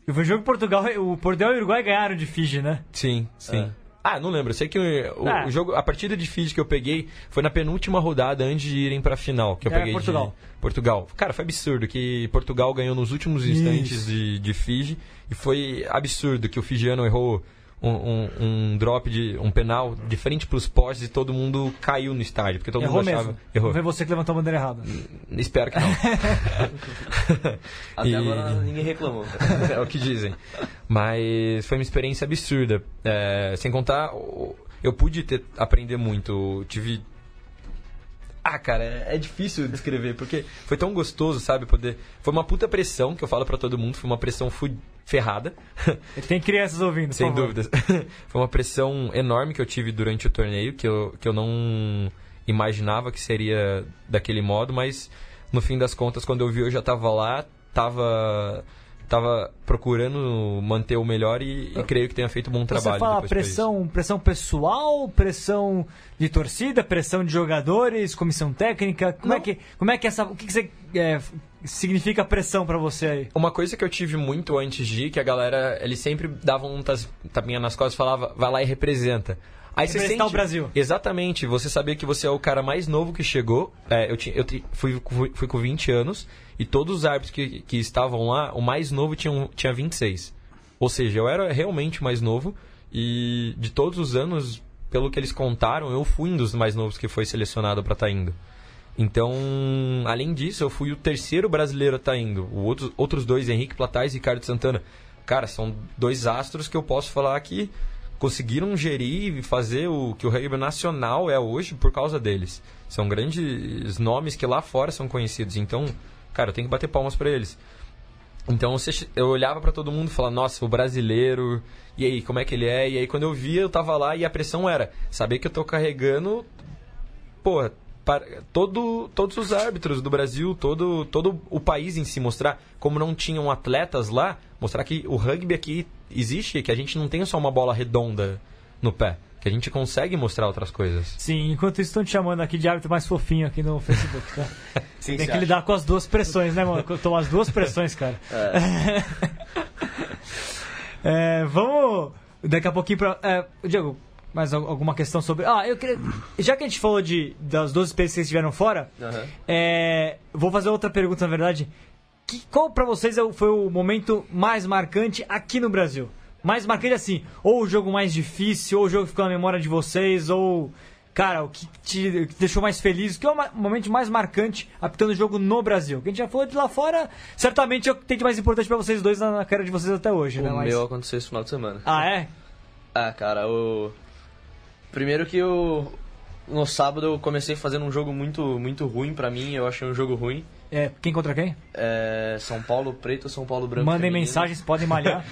E foi o jogo que Portugal, o Portugal e o Uruguai ganharam de Fiji, né? Sim, sim. Ah, não lembro. Eu sei que o, o- Ah. o jogo, a partida de Fiji que eu peguei foi na penúltima rodada antes de irem pra final, que eu É, peguei Portugal. de Portugal. Cara, foi absurdo que Portugal ganhou nos últimos instantes de, de Fiji e foi absurdo que o fijiano errou um, um- um drop de um penal de frente pros postes e todo mundo caiu no estádio, porque todo Errou mundo achava mesmo. errou. Foi você que levantou a bandeira errada. Espero que não. Até E- agora ninguém reclamou. é o que dizem. Mas foi uma experiência absurda. É, sem contar, eu pude ter, aprender muito. Eu tive. Ah, cara, é, é difícil descrever, porque foi tão gostoso, sabe? Poder. Foi uma puta pressão que eu falo pra todo mundo, foi uma pressão fu- ferrada. Tem crianças ouvindo, Sem favor. dúvidas. Foi uma pressão enorme que eu tive durante o torneio, que eu, que eu não imaginava que seria daquele modo, mas no fim das contas, quando eu vi, eu já estava lá, tava, tava procurando manter o melhor e, e creio que tenha feito um bom trabalho. Você fala pressão, pressão pessoal, pressão de torcida, pressão de jogadores, comissão técnica. Como é Não. que, como é que essa, o que, que você é, significa pressão pra você aí? Uma coisa que eu tive muito antes de ir, que a galera, eles sempre davam um tapinha nas costas e falava, vai lá e representa. Aí você sente... o Brasil. Exatamente, você sabia que você é o cara mais novo que chegou. É, eu tinha, eu fui, fui, fui com 20 anos e todos os árbitros que, que estavam lá, o mais novo tinha, tinha 26. Ou seja, eu era realmente mais novo e de todos os anos, pelo que eles contaram, eu fui um dos mais novos que foi selecionado para estar indo. Então, além disso, eu fui o terceiro brasileiro a estar indo. O outro, outros dois, Henrique Platais e Ricardo Santana. Cara, são dois astros que eu posso falar que conseguiram gerir e fazer o que o rugby nacional é hoje por causa deles. São grandes nomes que lá fora são conhecidos. Então, cara, eu tenho que bater palmas para eles. Então eu olhava para todo mundo e falava, nossa, o brasileiro, e aí, como é que ele é? E aí quando eu via, eu tava lá e a pressão era saber que eu tô carregando, porra, para, todo, todos os árbitros do Brasil, todo, todo o país em si, mostrar como não tinham atletas lá, mostrar que o rugby aqui existe, que a gente não tem só uma bola redonda no pé que a gente consegue mostrar outras coisas. Sim, enquanto isso estão te chamando aqui de árbitro mais fofinho aqui no Facebook, tá? Sim, Tem que lidar com as duas pressões, né, mano? Tomar as duas pressões, cara. É. é, vamos daqui a pouquinho pra. É, Diego, mais alguma questão sobre. Ah, eu queria. Já que a gente falou de, das duas experiências que estiveram fora, uhum. é, vou fazer outra pergunta, na verdade. Que, qual para vocês é foi o momento mais marcante aqui no Brasil? mais marcante assim, ou o jogo mais difícil, ou o jogo que ficou na memória de vocês, ou cara, o que te deixou mais feliz, o que é o momento mais marcante apitando o jogo no Brasil? Que a gente já falou de lá fora, certamente é o que tem de mais importante para vocês dois na carreira de vocês até hoje, o né? O Mas... meu aconteceu esse final de semana. Ah, é? Ah, cara, o primeiro que eu no sábado eu comecei fazendo um jogo muito muito ruim para mim, eu achei um jogo ruim. É, quem contra quem? É, São Paulo preto, São Paulo branco. Mandem feminino. mensagens, podem malhar.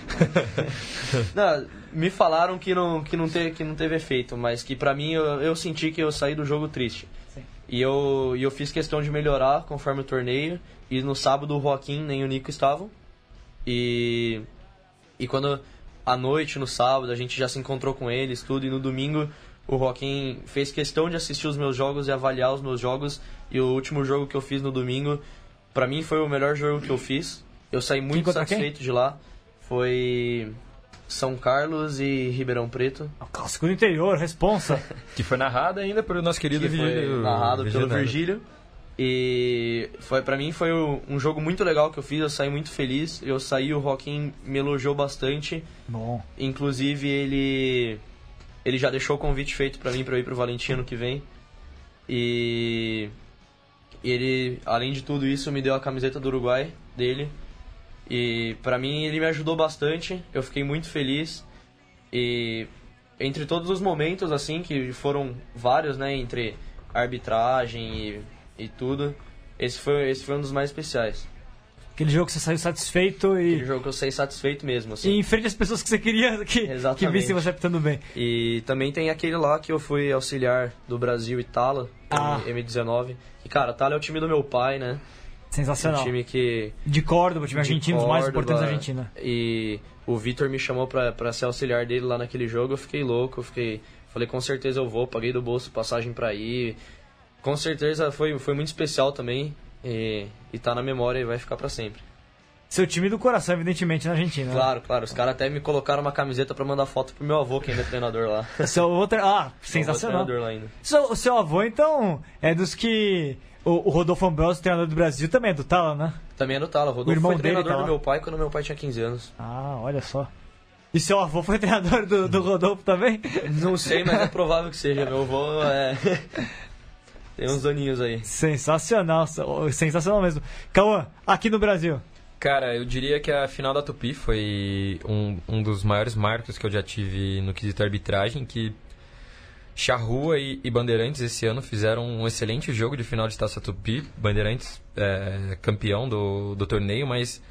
não, me falaram que não, que, não teve, que não teve efeito, mas que pra mim eu, eu senti que eu saí do jogo triste. Sim. E eu, e eu fiz questão de melhorar conforme o torneio. E no sábado o Joaquim nem o Nico estavam. E, e quando à noite, no sábado, a gente já se encontrou com eles, tudo. E no domingo o Joaquim fez questão de assistir os meus jogos e avaliar os meus jogos. E o último jogo que eu fiz no domingo, para mim foi o melhor jogo que eu fiz. Eu saí muito satisfeito quem? de lá. Foi São Carlos e Ribeirão Preto. O clássico do interior, responsa. que foi narrado ainda pelo nosso querido que Virgílio. Foi narrado pelo Virgílio. E foi para mim foi um jogo muito legal que eu fiz, eu saí muito feliz. Eu saí, o Joaquim me elogiou bastante. Bom. Inclusive ele ele já deixou o convite feito para mim para ir pro Valentino que vem. E ele, além de tudo isso, me deu a camiseta do Uruguai dele. E para mim ele me ajudou bastante. Eu fiquei muito feliz. E entre todos os momentos assim que foram vários, né, entre arbitragem e, e tudo, esse foi esse foi um dos mais especiais. Aquele jogo que você saiu satisfeito e. Aquele jogo que eu saí satisfeito mesmo, assim. E em frente às pessoas que você queria que, que vissem você apitando bem. E também tem aquele lá que eu fui auxiliar do Brasil e Tala, ah. M19. E, cara, Tala é o time do meu pai, né? Sensacional. Um time que. De Córdoba, time argentino, os mais importantes da Argentina. E o Vitor me chamou pra, pra ser auxiliar dele lá naquele jogo. Eu fiquei louco, eu fiquei. Falei, com certeza eu vou, paguei do bolso passagem pra ir. Com certeza foi, foi muito especial também. E, e tá na memória e vai ficar para sempre. Seu time do coração, evidentemente, na Argentina. Né? Claro, né? claro. Os caras até me colocaram uma camiseta para mandar foto pro meu avô, que ainda é treinador lá. Seu avô, ah, sensacional. Treinador lá ainda. Seu, seu avô, então, é dos que o, o Rodolfo Ambrosio, treinador do Brasil, também é do Tala, né? Também é do Tala. O Rodolfo o irmão foi treinador tá do meu pai quando meu pai tinha 15 anos. Ah, olha só. E seu avô foi treinador do, do Rodolfo também? Não sei, mas é provável que seja. Meu avô é. Tem uns aninhos aí. Sensacional, sensacional mesmo. Cauã, aqui no Brasil. Cara, eu diria que a final da Tupi foi um, um dos maiores marcos que eu já tive no quesito arbitragem, que Charrua e, e, Bandeirantes esse ano fizeram um excelente jogo de final de Taça Tupi. Bandeirantes é, campeão do, do torneio, mas,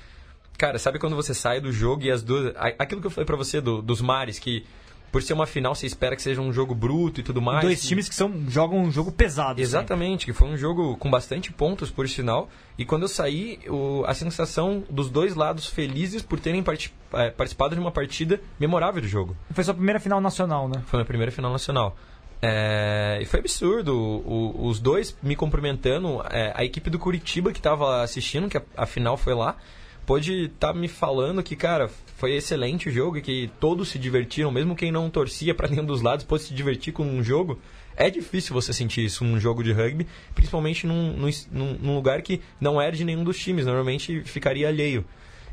cara, sabe quando você sai do jogo e as duas... Aquilo que eu falei pra você do, dos mares, que por ser uma final, você espera que seja um jogo bruto e tudo mais. Dois times que são, jogam um jogo pesado. Exatamente, sempre. que foi um jogo com bastante pontos, por sinal. E quando eu saí, o, a sensação dos dois lados felizes por terem part, é, participado de uma partida memorável do jogo. Foi sua primeira final nacional, né? Foi minha primeira final nacional. É, e foi absurdo. O, os dois me cumprimentando. É, a equipe do Curitiba que estava assistindo, que a, a final foi lá pôde estar tá me falando que, cara, foi excelente o jogo e que todos se divertiram, mesmo quem não torcia para nenhum dos lados pôde se divertir com um jogo. É difícil você sentir isso num jogo de rugby, principalmente num, num, num lugar que não é de nenhum dos times, normalmente ficaria alheio.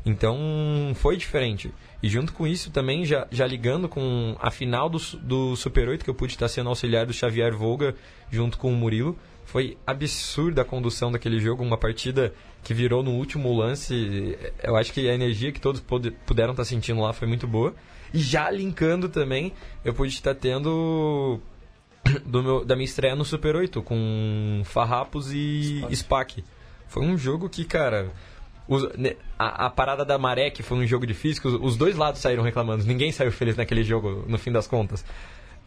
Então foi diferente. E junto com isso também, já, já ligando com a final do, do Super 8, que eu pude estar sendo auxiliar do Xavier Volga, junto com o Murilo, foi absurda a condução daquele jogo, uma partida que virou no último lance. Eu acho que a energia que todos puderam estar sentindo lá foi muito boa. E já linkando também, eu pude estar tendo do meu, da minha estreia no Super 8 com Farrapos e SPAC. Foi um jogo que, cara, os, a, a, parada da maré, que foi um jogo difícil, os, os, dois lados saíram reclamando. Ninguém saiu feliz naquele jogo, no fim das contas.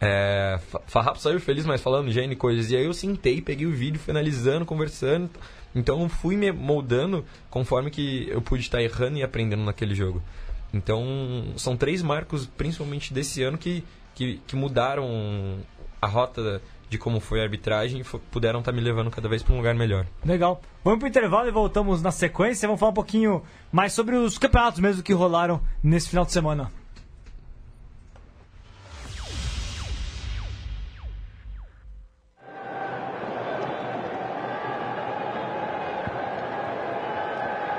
É, Farrapo saiu feliz, mas falando de N coisas. E aí eu sentei, peguei o vídeo, finalizando, conversando. Então fui me moldando conforme que eu pude estar errando e aprendendo naquele jogo. Então são três marcos, principalmente desse ano, que, que, que mudaram a rota de como foi a arbitragem e puderam estar me levando cada vez para um lugar melhor. Legal. Vamos para o intervalo e voltamos na sequência. Vamos falar um pouquinho mais sobre os campeonatos mesmo que rolaram nesse final de semana.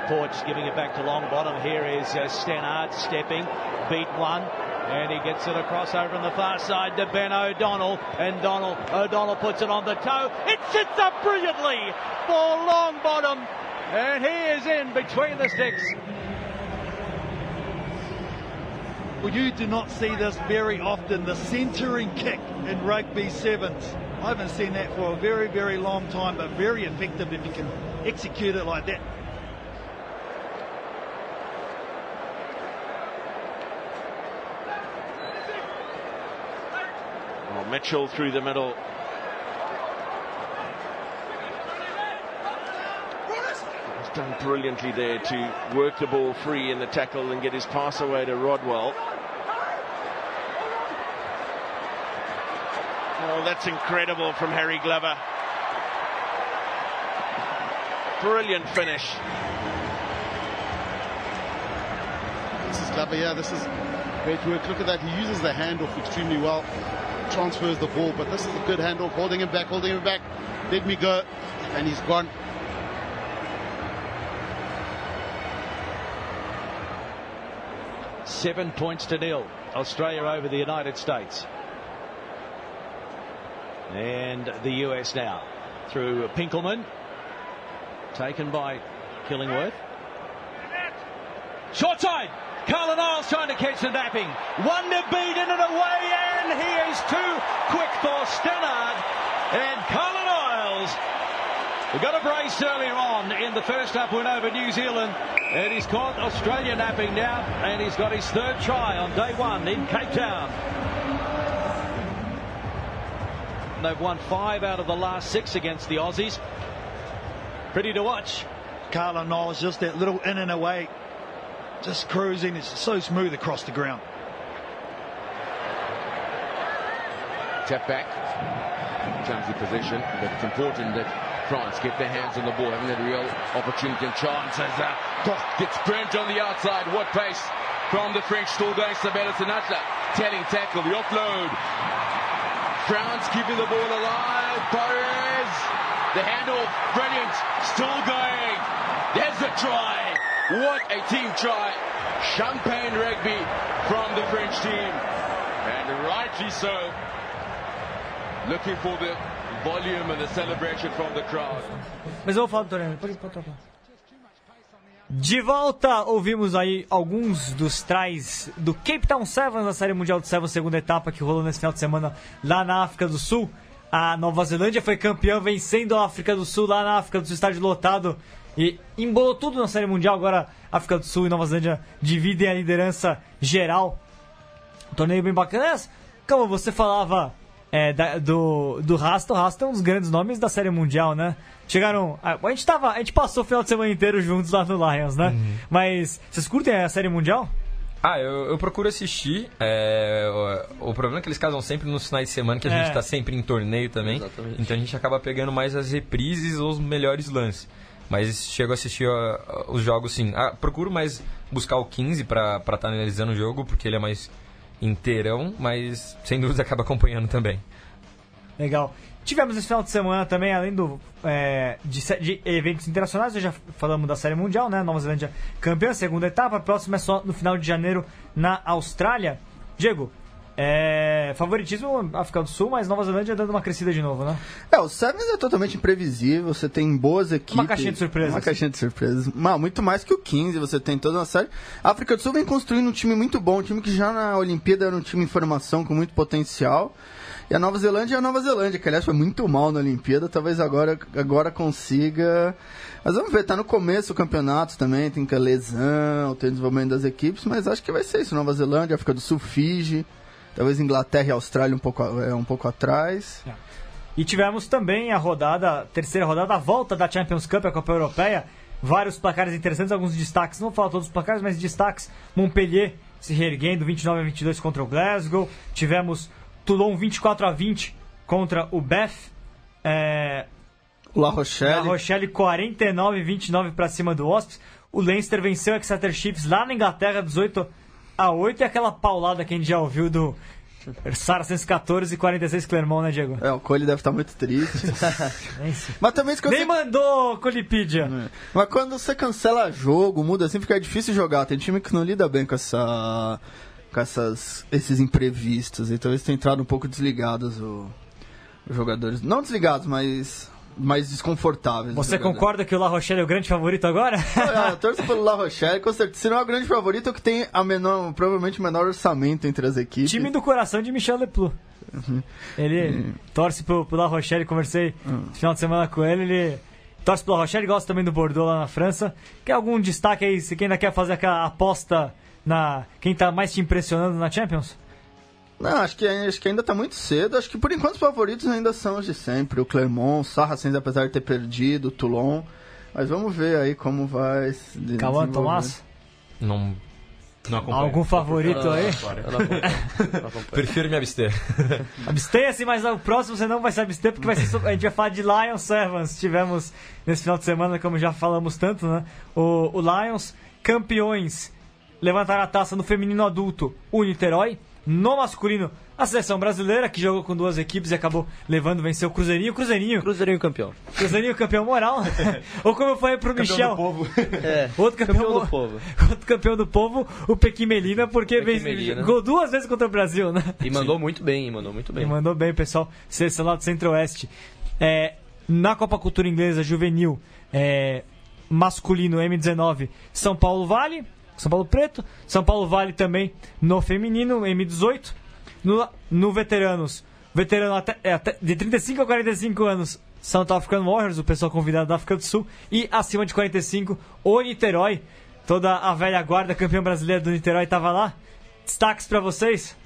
Porch giving it back to long bottom. Here is uh, Stannard stepping, beat one. And he gets it across over on the far side to Ben O'Donnell. And Donald, O'Donnell puts it on the toe. It sits up brilliantly for long bottom. And he is in between the sticks. Well, you do not see this very often, the centering kick in rugby sevens. I haven't seen that for a very, very long time, but very effective if you can execute it like that. Mitchell through the middle. He's done brilliantly there to work the ball free in the tackle and get his pass away to Rodwell. Oh, that's incredible from Harry Glover. Brilliant finish. This is Glover, yeah, this is great work. Look at that, he uses the handoff extremely well transfers the ball, but this is a good handoff, holding him back, holding him back. Let me go, and he's gone. Seven points to nil. Australia over the United States. And the US now through Pinkelman. Taken by Killingworth. Short side. Carlin Isles trying to catch the napping. One to beat in and away, and he is too quick for Stannard. And Carlin Isles we got a brace earlier on in the first up win over New Zealand. And he's caught Australia napping now. And he's got his third try on day one in Cape Town. They've won five out of the last six against the Aussies. Pretty to watch. Carlin Niles just that little in and away just cruising. It's so smooth across the ground. Step back. Clumsy position, but it's important that France get their hands on the ball, having a real opportunity and chance as uh, gets burnt on the outside. What pace from the French, still going Sabella Sinatra. Telling tackle, the offload. France keeping the ball alive. Perez, the handoff, brilliant, still going. There's a try. What a team try. Champagne rugby from the French team. And rightly so. Looking for the volume and the celebration from the crowd. Mas eu vou falar do Torino. Pode, pode. De volta, ouvimos aí alguns dos tries do Cape Town Sevens, na Série Mundial de Sevens, segunda etapa que rolou nesse final de semana lá na África do Sul. A Nova Zelândia foi campeã vencendo a África do Sul lá na África do Sul, estádio lotado e embolou tudo na Série Mundial. Agora África do Sul e Nova Zelândia dividem a liderança geral. Um torneio bem bacana. Como você falava é, da, do, do Rasta, o Rasta é um dos grandes nomes da Série Mundial, né? Chegaram. A, a, gente tava. A gente passou o final de semana inteiro juntos lá no Lions, né? Uhum. Mas vocês curtem a Série Mundial? Ah, eu, eu procuro assistir. É, o, o, problema é que eles casam sempre nos finais de semana, que a é. gente tá sempre em torneio também. Exatamente. Então a gente acaba pegando mais as reprises ou os melhores lances. Mas chego a assistir os jogos sim. Ah, procuro mais buscar o 15 para estar tá analisando o jogo, porque ele é mais inteirão, mas sem dúvida acaba acompanhando também. Legal. Tivemos esse final de semana também, além do, é, de, de, eventos internacionais, já falamos da Série Mundial, né? Nova Zelândia campeã, segunda etapa. A próxima é só no final de janeiro na Austrália. Diego, é, favoritismo África do Sul, mas Nova Zelândia dando uma crescida de novo, né? É, o Sevens é totalmente imprevisível, você tem boas equipes. Uma caixinha de surpresas. Uma caixinha de surpresas. Mas, muito mais que o 15, você tem toda uma série. A África do Sul vem construindo um time muito bom, um time que já na Olimpíada era um time em formação com muito potencial. E a Nova Zelândia é a Nova Zelândia, que aliás foi muito mal na Olimpíada, talvez agora, agora consiga. Mas vamos ver, tá no começo do campeonato também, tem que a lesão, tem desenvolvimento das equipes, mas acho que vai ser isso. Nova Zelândia, África do Sul, Fiji, talvez Inglaterra e Austrália um pouco, é, um pouco atrás. É. E tivemos também a rodada, terceira rodada, a volta da Champions Cup, a Copa Europeia. Vários placares interessantes, alguns destaques, não vou falar todos os placares, mas destaques. Montpellier se reerguendo 29 a 22 contra o Glasgow. Tivemos Toulon 24 a 20 contra o Beth. É... La Rochelle. La Rochelle 49 a 29 para cima do Wasps. O Leinster venceu o Exeter Chiefs lá na Inglaterra 18 a 8 e aquela paulada que a gente já ouviu do Saracens 14 e 46 Clermont, né, Diego? É, o Cole deve estar muito triste. Mas também quando Nem você... mandou Colipedia. É. Mas quando você cancela jogo, muda assim, fica difícil jogar. Tem time que não lida bem com essa com essas, esses imprevistos. Então eles têm entrado um pouco desligados, o, os jogadores. Não desligados, mas mais desconfortáveis. Você concorda que o La Rochelle é o grande favorito agora? É, eu torço pelo La Rochelle, com certeza. Se não é o grande favorito, é o que tem a menor, provavelmente o menor orçamento entre as equipes. Time do coração de Michel Leplu. Uhum. Ele uhum. torce pro, pro La Rochelle, conversei uhum. no final de semana com ele, ele torce pelo La Rochelle, gosta também do Bordeaux lá na França. Quer algum destaque aí, se quem ainda quer fazer aquela aposta na quem tá mais te impressionando na Champions? Não, acho que, acho que ainda tá muito cedo. Acho que por enquanto os favoritos ainda são os de sempre. O Clermont, o Sarracens, apesar de ter perdido, o Toulon. Mas vamos ver aí como vai se Cauã Tomás? Não, não acompanho. Algum favorito aí? Prefiro me abster. Abstenha-se, mas o próximo você não vai se abster, porque vai ser, a gente vai falar de Lions Servants. Tivemos nesse final de semana, como já falamos tanto, né? O, o Lions, campeões levantaram a taça no feminino adulto, o Niterói. No masculino, a seleção brasileira, que jogou com duas equipes e acabou levando, venceu o Cruzeirinho. Cruzeirinho. Cruzeirinho campeão. Cruzeirinho campeão moral. Ou como eu falei pro campeão Michel. Do povo. É, outro campeão, campeão do povo. Outro campeão do povo, o Pequim Melina, porque jogou duas vezes contra o Brasil, né? E mandou Sim. muito bem, mandou muito bem. E mandou bem, pessoal. Seleção lá do Centro-Oeste. É, na Copa Cultura Inglesa Juvenil, é, masculino M19, São Paulo Vale são Paulo Preto. São Paulo Vale também no feminino, M18. No, no veteranos, veterano até, é, até, de 35 a 45 anos, South African Warriors, o pessoal convidado da África do Sul. E acima de 45, o Niterói. Toda a velha guarda campeã brasileira do Niterói estava lá. Destaques para vocês?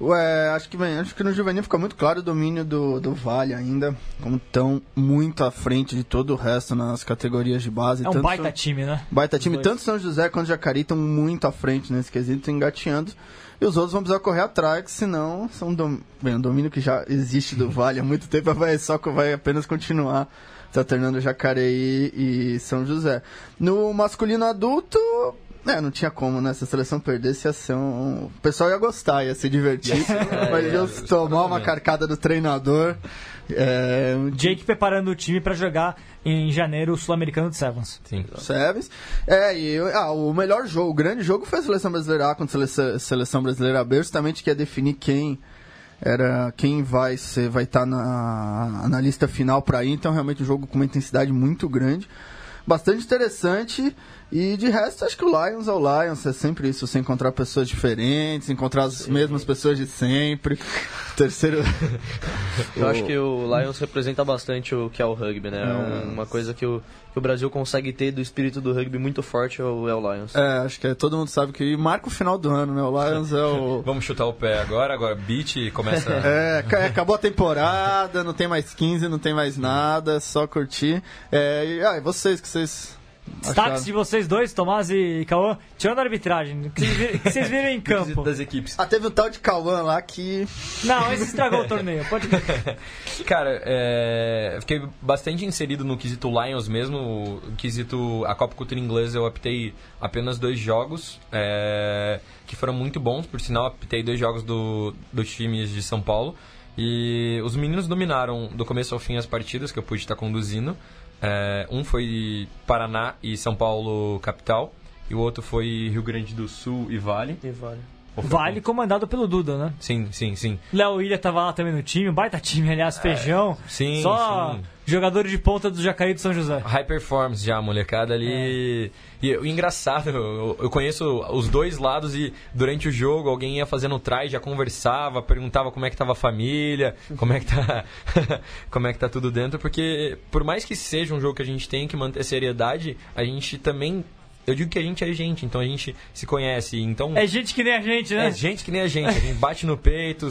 Ué, acho que, bem, acho que no juvenil fica muito claro o domínio do, do Vale ainda, como estão muito à frente de todo o resto nas categorias de base. É um baita São, time, né? Baita time. Tanto São José quanto Jacarí estão muito à frente nesse quesito, engateando. E os outros vão precisar correr atrás, senão são dom... bem, um domínio que já existe do Vale há muito tempo, vai só vai apenas continuar se alternando Jacareí e São José. No masculino adulto, é, não tinha como, né? Se a seleção perdesse, ia ser um... O pessoal ia gostar, ia se divertir. é, mas ia tomar uma carcada do treinador. É... Jake preparando o time para jogar em janeiro o Sul-Americano de Sevens. Sim. Sevens. É, e ah, o melhor jogo, o grande jogo foi a seleção brasileira A contra a seleção brasileira B, justamente que ia definir quem era quem vai ser vai estar tá na, na lista final para ir, então realmente um jogo com uma intensidade muito grande bastante interessante. E de resto, acho que o Lions é o Lions, é sempre isso, você encontrar pessoas diferentes, encontrar as Sim. mesmas pessoas de sempre. Terceiro. Eu acho que o Lions representa bastante o que é o rugby, né? É. Uma coisa que o, que o Brasil consegue ter do espírito do rugby muito forte é o, é o Lions. É, acho que é, todo mundo sabe que marca o final do ano, né? O Lions é o. Vamos chutar o pé agora, agora beat começa. é, acabou a temporada, não tem mais 15, não tem mais nada, só curtir. É, e ah, vocês que vocês Destaques de vocês dois, Tomás e Cauã, tirando a arbitragem, o que vocês viram em campo? Das equipes. Ah, teve um tal de Cauã lá que. Não, esse estragou o torneio, pode. Cara, é... fiquei bastante inserido no quesito Lions mesmo. O quesito. A Copa Cultura Inglesa eu optei apenas dois jogos, é... que foram muito bons, por sinal, optei dois jogos do... dos times de São Paulo. E os meninos dominaram do começo ao fim as partidas que eu pude estar conduzindo. É, um foi Paraná e São Paulo capital, e o outro foi Rio Grande do Sul e Vale. E vale. Vale comandado pelo Duda, né? Sim, sim, sim. Léo Ilha tava lá também no time, baita time, aliás, feijão. sim, Só sim. jogadores de ponta do Jacaí do São José. High performance já, molecada ali. E o engraçado, eu, eu conheço os dois lados e durante o jogo alguém ia fazendo try, já conversava, perguntava como é que tava a família, como é que tá, como é que tá tudo dentro, porque por mais que seja um jogo que a gente tem que manter seriedade, a gente também eu digo que a gente é gente, então a gente se conhece, então É gente que nem a gente, né? é gente que nem a gente, a gente bate no peito,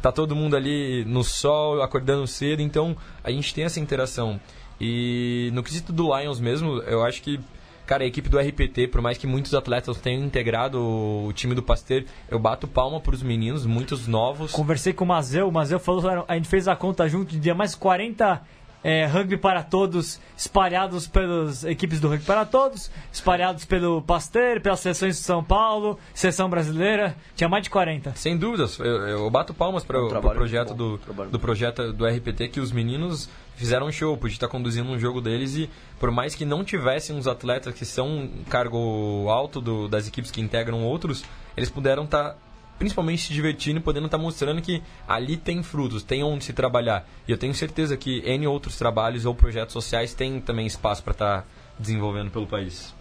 tá todo mundo ali no sol, acordando cedo, então a gente tem essa interação. E no quesito do Lions mesmo, eu acho que, cara, a equipe do RPT, por mais que muitos atletas tenham integrado o time do Pasteur, eu bato palma pros meninos, muitos novos. Conversei com o Mazeu, o Mazeu falou, a gente fez a conta junto de mais 40 é, rugby para todos, espalhados pelas equipes do rugby para todos, espalhados pelo Pasteur, pelas seleções de São Paulo, seleção brasileira, tinha mais de 40. Sem dúvidas, eu, eu bato palmas para É o trabalho projeto muito do, do projeto do RPT que os meninos fizeram um show, podia estar conduzindo um jogo deles e por mais que não tivessem uns atletas que são um cargo alto do- das equipes que integram outros, eles puderam estar principalmente se divertindo e podendo estar mostrando que ali tem frutos, tem onde se trabalhar. E eu tenho certeza que N outros trabalhos ou projetos sociais têm também espaço para estar desenvolvendo pelo país.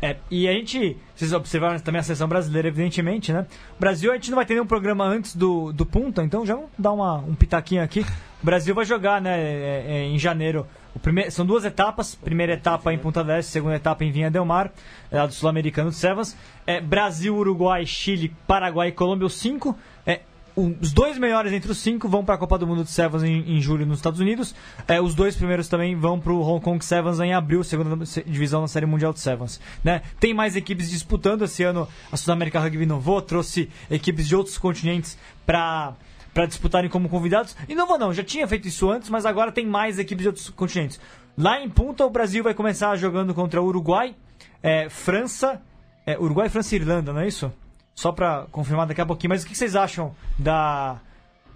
É, e a gente, vocês observaram também a seleção brasileira, evidentemente, né? Brasil, a gente não vai ter nenhum programa antes do, do Punta, então já vamos dar uma, um pitaquinho aqui. O Brasil vai jogar, né, é, é, em janeiro. Primeiro, são duas etapas, primeira etapa em Punta del Este, segunda etapa em Vinha Del Mar, é, do Sul-Americano de Sevens. É, Brasil, Uruguai, Chile, Paraguai e Colômbia, os cinco. É, os dois melhores entre os cinco vão para a Copa do Mundo de Sevens em, em julho nos Estados Unidos. É, os dois primeiros também vão para o Hong Kong Sevens em abril, segunda se- divisão da Série Mundial de Sevens. Né? Tem mais equipes disputando. Esse ano a Sudamérica Rugby inovou, trouxe equipes de outros continentes para para disputarem como convidados. E não vou não, já tinha feito isso antes, mas agora tem mais equipes de outros continentes. Lá em Punta, o Brasil vai começar jogando contra Uruguai, é, França, é, Uruguai, França e Irlanda, não é isso? Só pra confirmar daqui a pouquinho. Mas o que vocês acham da,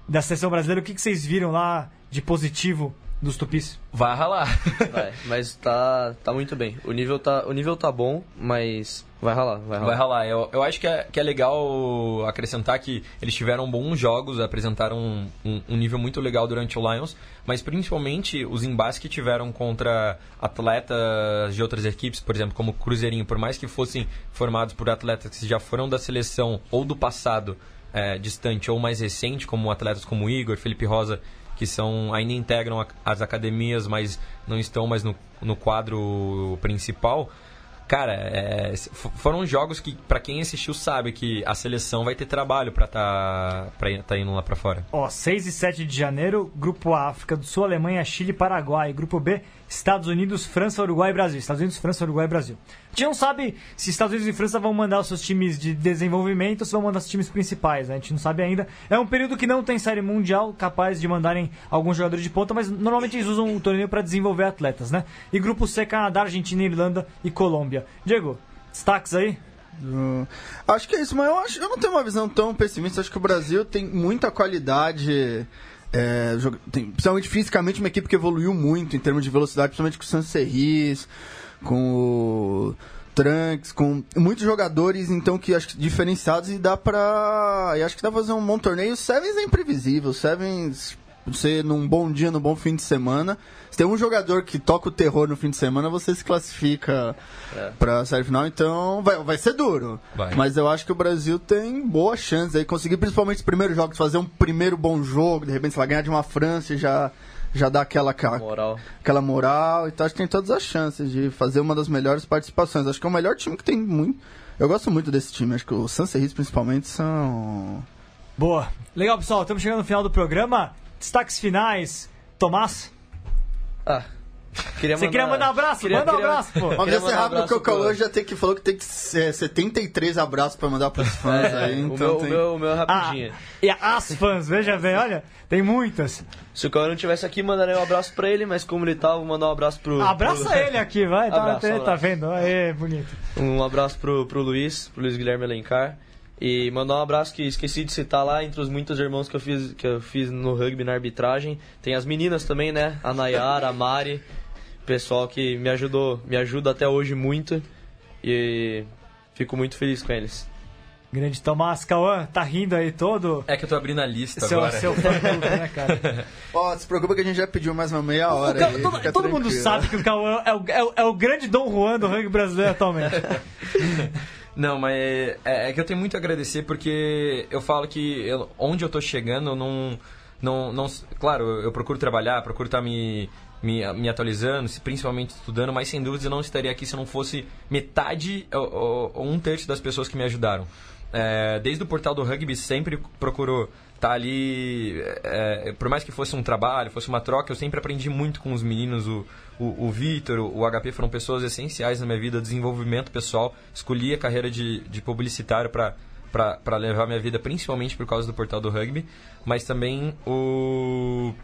da seleção brasileira? O que vocês viram lá de positivo dos tupis? Vai ralar. Vai, mas tá, tá muito bem. O nível tá, o nível tá bom, mas vai ralar, vai ralar. Vai ralar. Eu, eu acho que é, que é legal acrescentar que eles tiveram bons jogos, apresentaram um, um- um nível muito legal durante o Lions, mas principalmente os embates que tiveram contra atletas de outras equipes, por exemplo, como o Cruzeirinho, por mais que fossem formados por atletas que já foram da seleção ou do passado é, distante ou mais recente, como atletas como o Igor, Felipe Rosa, que são ainda integram a- as academias, mas não estão mais no, no quadro principal. Cara, é, foram jogos que, pra quem assistiu, sabe que a seleção vai ter trabalho pra tá, tá indo lá pra fora. Ó, 6 e 7 de janeiro, Grupo A, África do Sul, Alemanha, Chile e Paraguai. Grupo B, Estados Unidos, França, Uruguai e Brasil. Estados Unidos, França, Uruguai e Brasil. A gente não sabe se Estados Unidos e França vão mandar os seus times de desenvolvimento ou se vão mandar os times principais. né? A gente não sabe ainda. É um período que não tem série mundial capaz de mandarem alguns jogadores de ponta, mas normalmente eles usam o torneio para desenvolver atletas, né? E Grupo C, Canadá, Argentina, Irlanda e Colômbia. Diego, destaques aí? Hum, acho que é isso, mas eu, acho, eu não tenho uma visão tão pessimista. Acho que o Brasil tem muita qualidade. É, tem, principalmente fisicamente, uma equipe que evoluiu muito em termos de velocidade, principalmente com o Sancerris, com o Trunks, com muitos jogadores, então, que acho que diferenciados e dá pra. E acho que dá pra fazer um bom torneio. O Sevens é imprevisível. O Sevens, você num bom dia, num bom fim de semana. Se tem um jogador que toca o terror no fim de semana, você se classifica pra série final, então vai, vai ser duro. Vai. Mas eu acho que o Brasil tem boa chance aí, conseguir principalmente os primeiros jogos, fazer um primeiro bom jogo, de repente, sei lá, ganhar de uma França e já, já dá aquela, ca- Moral. aquela moral. Então acho que tem todas as chances de fazer uma das melhores participações. Acho que é o melhor time que tem muito. Eu gosto muito desse time, acho que os Sancerris principalmente são. Boa. Legal, pessoal. Estamos chegando no final do programa. Destaques finais. Tomás? Ah, queria Você queria mandar um abraço? Manda um abraço, pô. Mas Queria mandar um rápido, porque o Calor já tem que, falou que tem que ser 73 abraços pra mandar pros fãs É, aí. o, Então meu, tem... o, meu, o meu é Ah, rapidinho. e as fãs, veja bem, olha, tem muitas. Se o Cauã não estivesse aqui, mandaria um abraço pra ele, mas como ele tá, vou mandar um abraço pro. Abraça pro- ele aqui, vai, tá, Abraço, tá, tá vendo? Aê, bonito. Um abraço pro, pro Luiz, pro Luiz Guilherme Alencar. E mandar um abraço que esqueci de citar lá, entre os muitos irmãos que eu fiz, que eu fiz no rugby na arbitragem. Tem as meninas também, né? A Nayara, a Mari, pessoal que me ajudou, me ajuda até hoje muito. E fico muito feliz com eles. Grande Tomás Cauã, tá rindo aí todo. É que eu tô abrindo a lista seu, agora. Seu fã né, cara? Ó, oh, se preocupa que a gente já pediu mais uma meia hora. Ca... aí, todo, todo mundo sabe que o Cauã é o, é, o, é o grande Dom Juan do rugby brasileiro atualmente. Não, mas é, é, que eu tenho muito a agradecer porque eu falo que eu, onde eu tô chegando, não, não, não. Claro, eu, eu procuro trabalhar, procuro estar tá me, me, me atualizando, principalmente estudando, mas sem dúvida eu não estaria aqui se não fosse metade ou, ou um terço das pessoas que me ajudaram é, desde o portal do rugby sempre procurou estar tá ali, é, por mais que fosse um trabalho, fosse uma troca, eu sempre aprendi muito com os meninos. O, o, o Vitor, o, o HP foram pessoas essenciais na minha vida, desenvolvimento pessoal. Escolhi a carreira de, de publicitário para para levar minha vida, principalmente por causa do portal do rugby, mas também o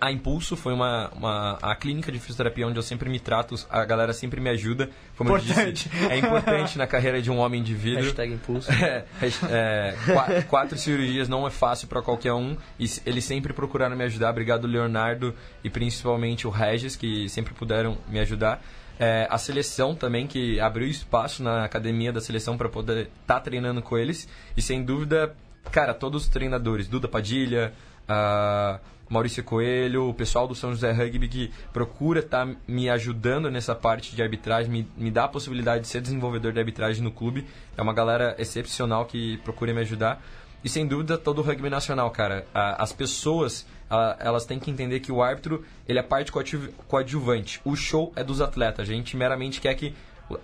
a Impulso foi uma, uma a clínica de fisioterapia onde eu sempre me trato, a galera sempre me ajuda. Como importante. eu disse, é importante na carreira de um homem de vidro. Hashtag Impulso. É, é, quatro, quatro, cirurgias não é fácil para qualquer um e eles sempre procuraram me ajudar. Obrigado, Leonardo e principalmente o Regis, que sempre puderam me ajudar. É, a seleção também, que abriu espaço na academia da seleção para poder estar tá treinando com eles. E sem dúvida, cara, todos os treinadores, Duda Padilha, uh, Maurício Coelho, o pessoal do São José Rugby que procura estar tá me ajudando nessa parte de arbitragem, me, me dá a possibilidade de ser desenvolvedor de arbitragem no clube. É uma galera excepcional que procura me ajudar. E sem dúvida, todo o rugby nacional, cara. As pessoas, elas têm que entender que o árbitro, ele é parte coadjuvante. O show é dos atletas. A gente meramente quer que...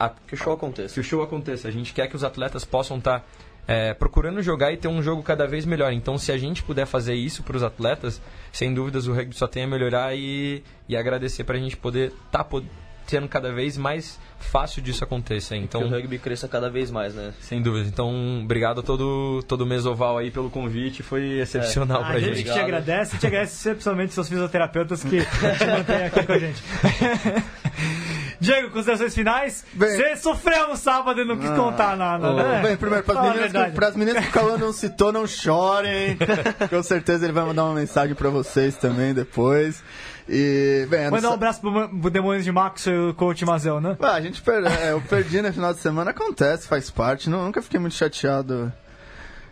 A, que o show aconteça. Que o show aconteça. A gente quer que os atletas possam estar... Tá é, procurando jogar e ter um jogo cada vez melhor. Então, se a gente puder fazer isso para os atletas, sem dúvidas o rugby só tem a melhorar e, e agradecer para a gente poder estar tá, sendo cada vez mais fácil disso acontecer. Então, que o rugby cresça cada vez mais, né? Sem dúvida. Então, obrigado a todo, todo o Mesoval aí pelo convite, foi excepcional é. pra a gente. A gente te agradece, te agradece excepcionalmente seus fisioterapeutas que te mantêm aqui com a gente. Diego, considerações finais? Você sofreu no sábado e não quis ah, contar nada, né? Bem, primeiro, para as meninas, que, meninas que o Cauã não citou, não chorem. Com certeza ele vai mandar uma mensagem para vocês também depois. E, bem, Mandar um abraço pro, pro Demônios de Max e o coach Mazel, né? Ah, a gente per... é, eu perdi no final de semana, acontece, faz parte. Não, nunca fiquei muito chateado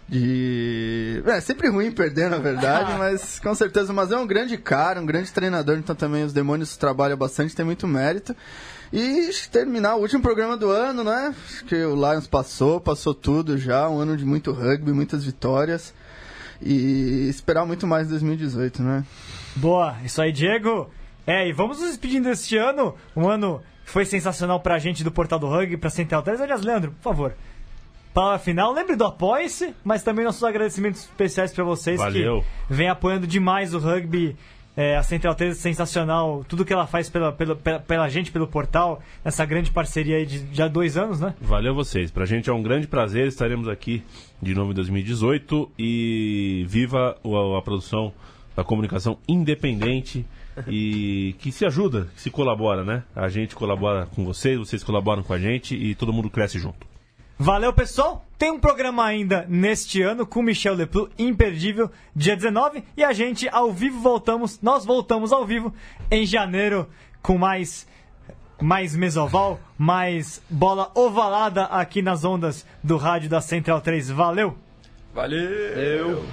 de. É sempre ruim perder, na verdade, mas com certeza. Mas é um grande cara, um grande treinador, então também os demônios trabalham bastante, tem muito mérito. E terminar o último programa do ano, né? Acho que o Lions passou, passou tudo já, um ano de muito rugby, muitas vitórias. E esperar muito mais em 2018, né? Boa, isso aí, Diego. É, e vamos nos despedindo deste ano. Um ano que foi sensacional pra gente do Portal do Rugby, pra Central 3. Aliás, Leandro, por favor, palavra final. Lembre do Apoie-se, mas também nossos agradecimentos especiais para vocês Valeu. que vem apoiando demais o rugby. É, a Central 3 é sensacional, tudo que ela faz pela, pela, pela, pela gente, pelo portal, essa grande parceria aí de já dois anos, né? Valeu vocês. Pra gente é um grande prazer, estaremos aqui de novo em 2018 e viva a, a produção da comunicação independente e que se ajuda, que se colabora, né? A gente colabora com vocês, vocês colaboram com a gente e todo mundo cresce junto. Valeu, pessoal! Tem um programa ainda neste ano com Michel Leplu, imperdível, dia 19. E a gente ao vivo voltamos, nós voltamos ao vivo em janeiro com mais mais mesoval, mais bola ovalada aqui nas ondas do rádio da Central 3. Valeu! Valeu!